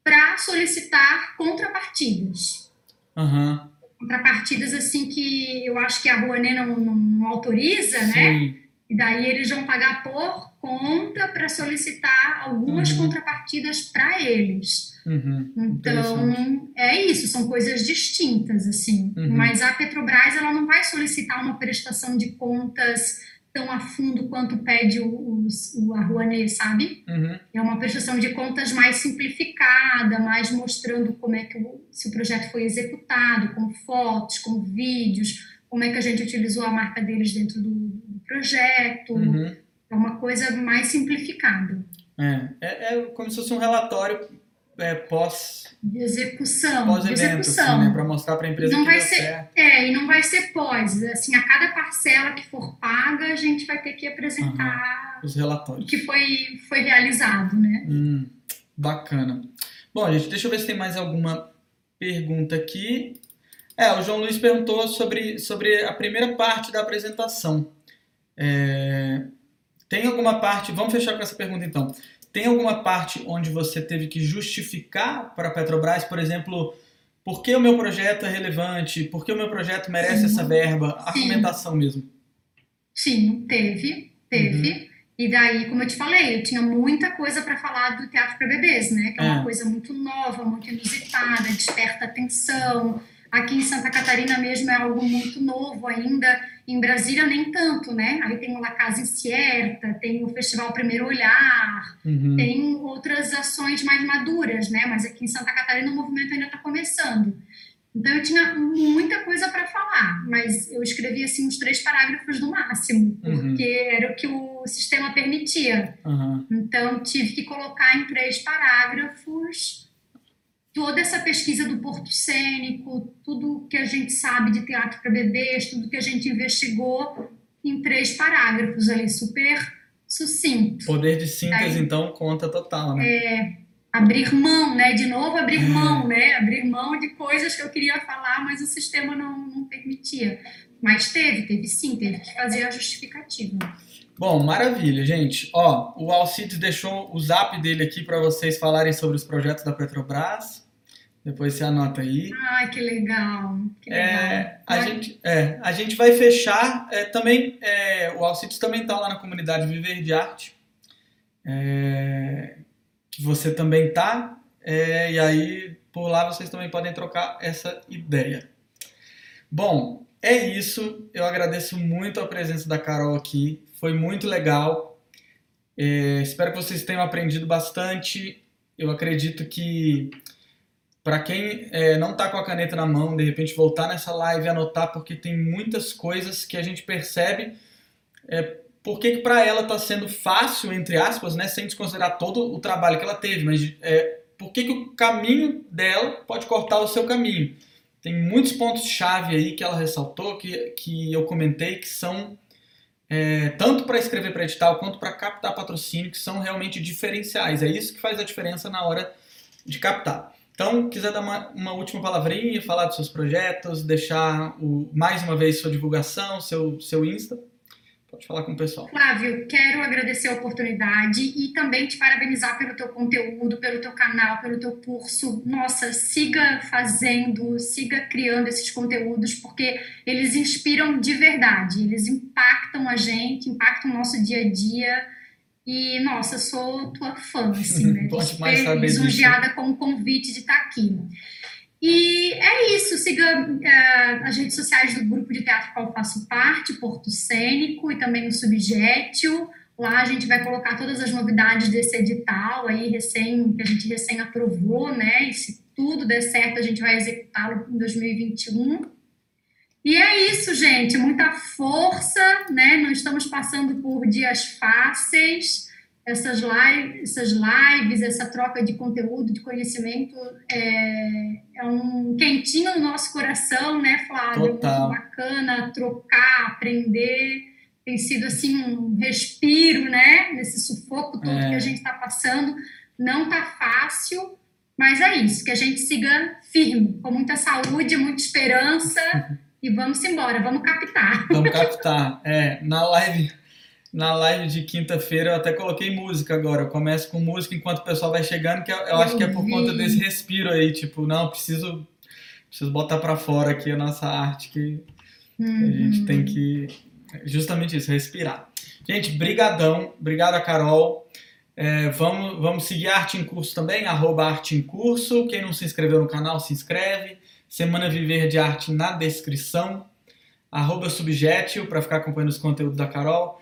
para solicitar contrapartidas. Uhum. Contrapartidas, assim, que eu acho que a Rouanet não, não, não autoriza, né? Sim. né? E daí eles vão pagar por conta para solicitar algumas Uhum. contrapartidas para eles. Uhum. Então, é isso, são coisas distintas, assim. Uhum. Mas a Petrobras, ela não vai solicitar uma prestação de contas tão a fundo quanto pede o, o, o a Rouanet, sabe? Uhum. É uma prestação de contas mais simplificada, mais mostrando como é que o, se o projeto foi executado, com fotos, com vídeos, como é que a gente utilizou a marca deles dentro do, do projeto. Uhum. É uma coisa mais simplificada. É. É, é como se fosse um relatório é, pós De execução. pós de evento, execução. assim, né? Para mostrar para a empresa Não que vai ser- certo. É, e não vai ser pós. Assim, a cada parcela que for paga, a gente vai ter que apresentar Os o relatórios. que foi, foi realizado, né? Hum, bacana. Bom, gente, deixa eu ver se tem mais alguma pergunta aqui. É, o João Luiz perguntou sobre, sobre a primeira parte da apresentação. É, tem alguma parte, vamos fechar com essa pergunta então. Tem alguma parte onde você teve que justificar para a Petrobras, por exemplo, por que o meu projeto é relevante, por que o meu projeto merece Sim. essa verba, Sim. argumentação mesmo? Sim, teve, teve. E daí, como eu te falei, eu tinha muita coisa para falar do teatro para bebês, né? Que é uma É. coisa muito nova, muito inusitada, desperta atenção. Aqui em Santa Catarina mesmo é algo muito novo ainda. Em Brasília nem tanto, né? Aí tem o La Casa Incierta, tem o Festival Primeiro Olhar, Uhum. tem outras ações mais maduras, né? Mas aqui em Santa Catarina o movimento ainda está começando. Então eu tinha muita coisa para falar, mas eu escrevi assim uns três parágrafos no máximo, Uhum. porque era o que o sistema permitia. Aham. Então tive que colocar em três parágrafos toda essa pesquisa do Porto Cênico, tudo que a gente sabe de teatro para bebês, tudo que a gente investigou em três parágrafos ali, super sucinto. Poder de síntese, Aí. então, conta total, né? abrir mão, né? De novo abrir mão, né? Abrir mão de coisas que eu queria falar, mas o sistema não, não permitia. Mas teve, teve sim, teve que fazer a justificativa. Bom, maravilha, gente. Ó, o Alcides deixou o zap dele aqui para vocês falarem sobre os projetos da Petrobras. Depois você anota aí. Ai, que legal, que legal. É, a, Vai- gente, é, a gente vai fechar é, também. é, o Alcides também está lá na comunidade Viver de Arte. é, que você também tá. é, e aí, por lá, vocês também podem trocar essa ideia. Bom, é isso. Eu agradeço muito a presença da Carol aqui. Foi muito legal. É, espero que vocês tenham aprendido bastante. Eu acredito que para quem é, não está com a caneta na mão, de repente voltar nessa live e anotar, porque tem muitas coisas que a gente percebe. É, por que para ela está sendo fácil, entre aspas, né, sem desconsiderar todo o trabalho que ela teve, mas é, por que, que o caminho dela pode cortar o seu caminho? Tem muitos pontos-chave aí que ela ressaltou, que, que eu comentei, que são é, tanto para escrever para edital quanto para captar patrocínio, que são realmente diferenciais. É isso que faz a diferença na hora de captar. Então, quiser dar uma, uma última palavrinha, falar dos seus projetos, deixar o, mais uma vez sua divulgação, seu, seu Insta, pode falar com o pessoal. Flávio, quero agradecer a oportunidade e também te parabenizar pelo teu conteúdo, pelo teu canal, pelo teu curso. Nossa, siga fazendo, siga criando esses conteúdos, porque eles inspiram de verdade, eles impactam a gente, impactam o nosso dia a dia. E, nossa, sou tua fã, assim, né? Pode mais saber lisonjeada com o convite de estar aqui. E é isso, siga eh, as redes sociais do grupo de teatro qual eu faço parte, Porto Cênico e também o Subjétil. Lá a gente vai colocar todas as novidades desse edital aí, recém, que a gente recém aprovou, né? E se tudo der certo, a gente vai executá-lo em 2021. E é isso, gente, muita força, né? Não estamos passando por dias fáceis. Essas lives, essas lives, essa troca de conteúdo, de conhecimento é, é um quentinho no nosso coração, né, Flávio? Total. Muito bacana trocar, aprender. Tem sido assim um respiro, né? Nesse sufoco todo É. que a gente está passando. Não tá fácil, mas é isso, que a gente siga firme, com muita saúde, muita esperança e vamos embora, vamos captar. Vamos captar. É, na live, na live de quinta-feira eu até coloquei música agora. Eu começo com música enquanto o pessoal vai chegando, que eu, eu acho que é por conta desse respiro aí, tipo, não, preciso, preciso botar pra fora aqui a nossa arte, que a gente Uhum. tem que justamente isso, respirar. Gente, brigadão. Obrigado, Carol. É, vamos, vamos seguir a Arte em Curso também, arroba Arte em Curso. Quem não se inscreveu no canal, se inscreve. Semana Viver de Arte na descrição. Arroba Subjetil para ficar acompanhando os conteúdos da Carol.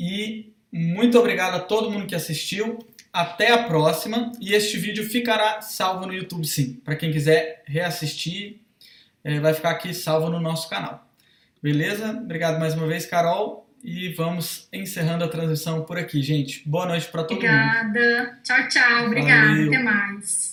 E muito obrigado a todo mundo que assistiu. Até a próxima. E este vídeo ficará salvo no YouTube, sim. Para quem quiser reassistir, é, vai ficar aqui salvo no nosso canal. Beleza? Obrigado mais uma vez, Carol. E vamos encerrando a transmissão por aqui, gente. Boa noite para todo Obrigada. mundo. Obrigada. Tchau, tchau. Obrigada. Até mais.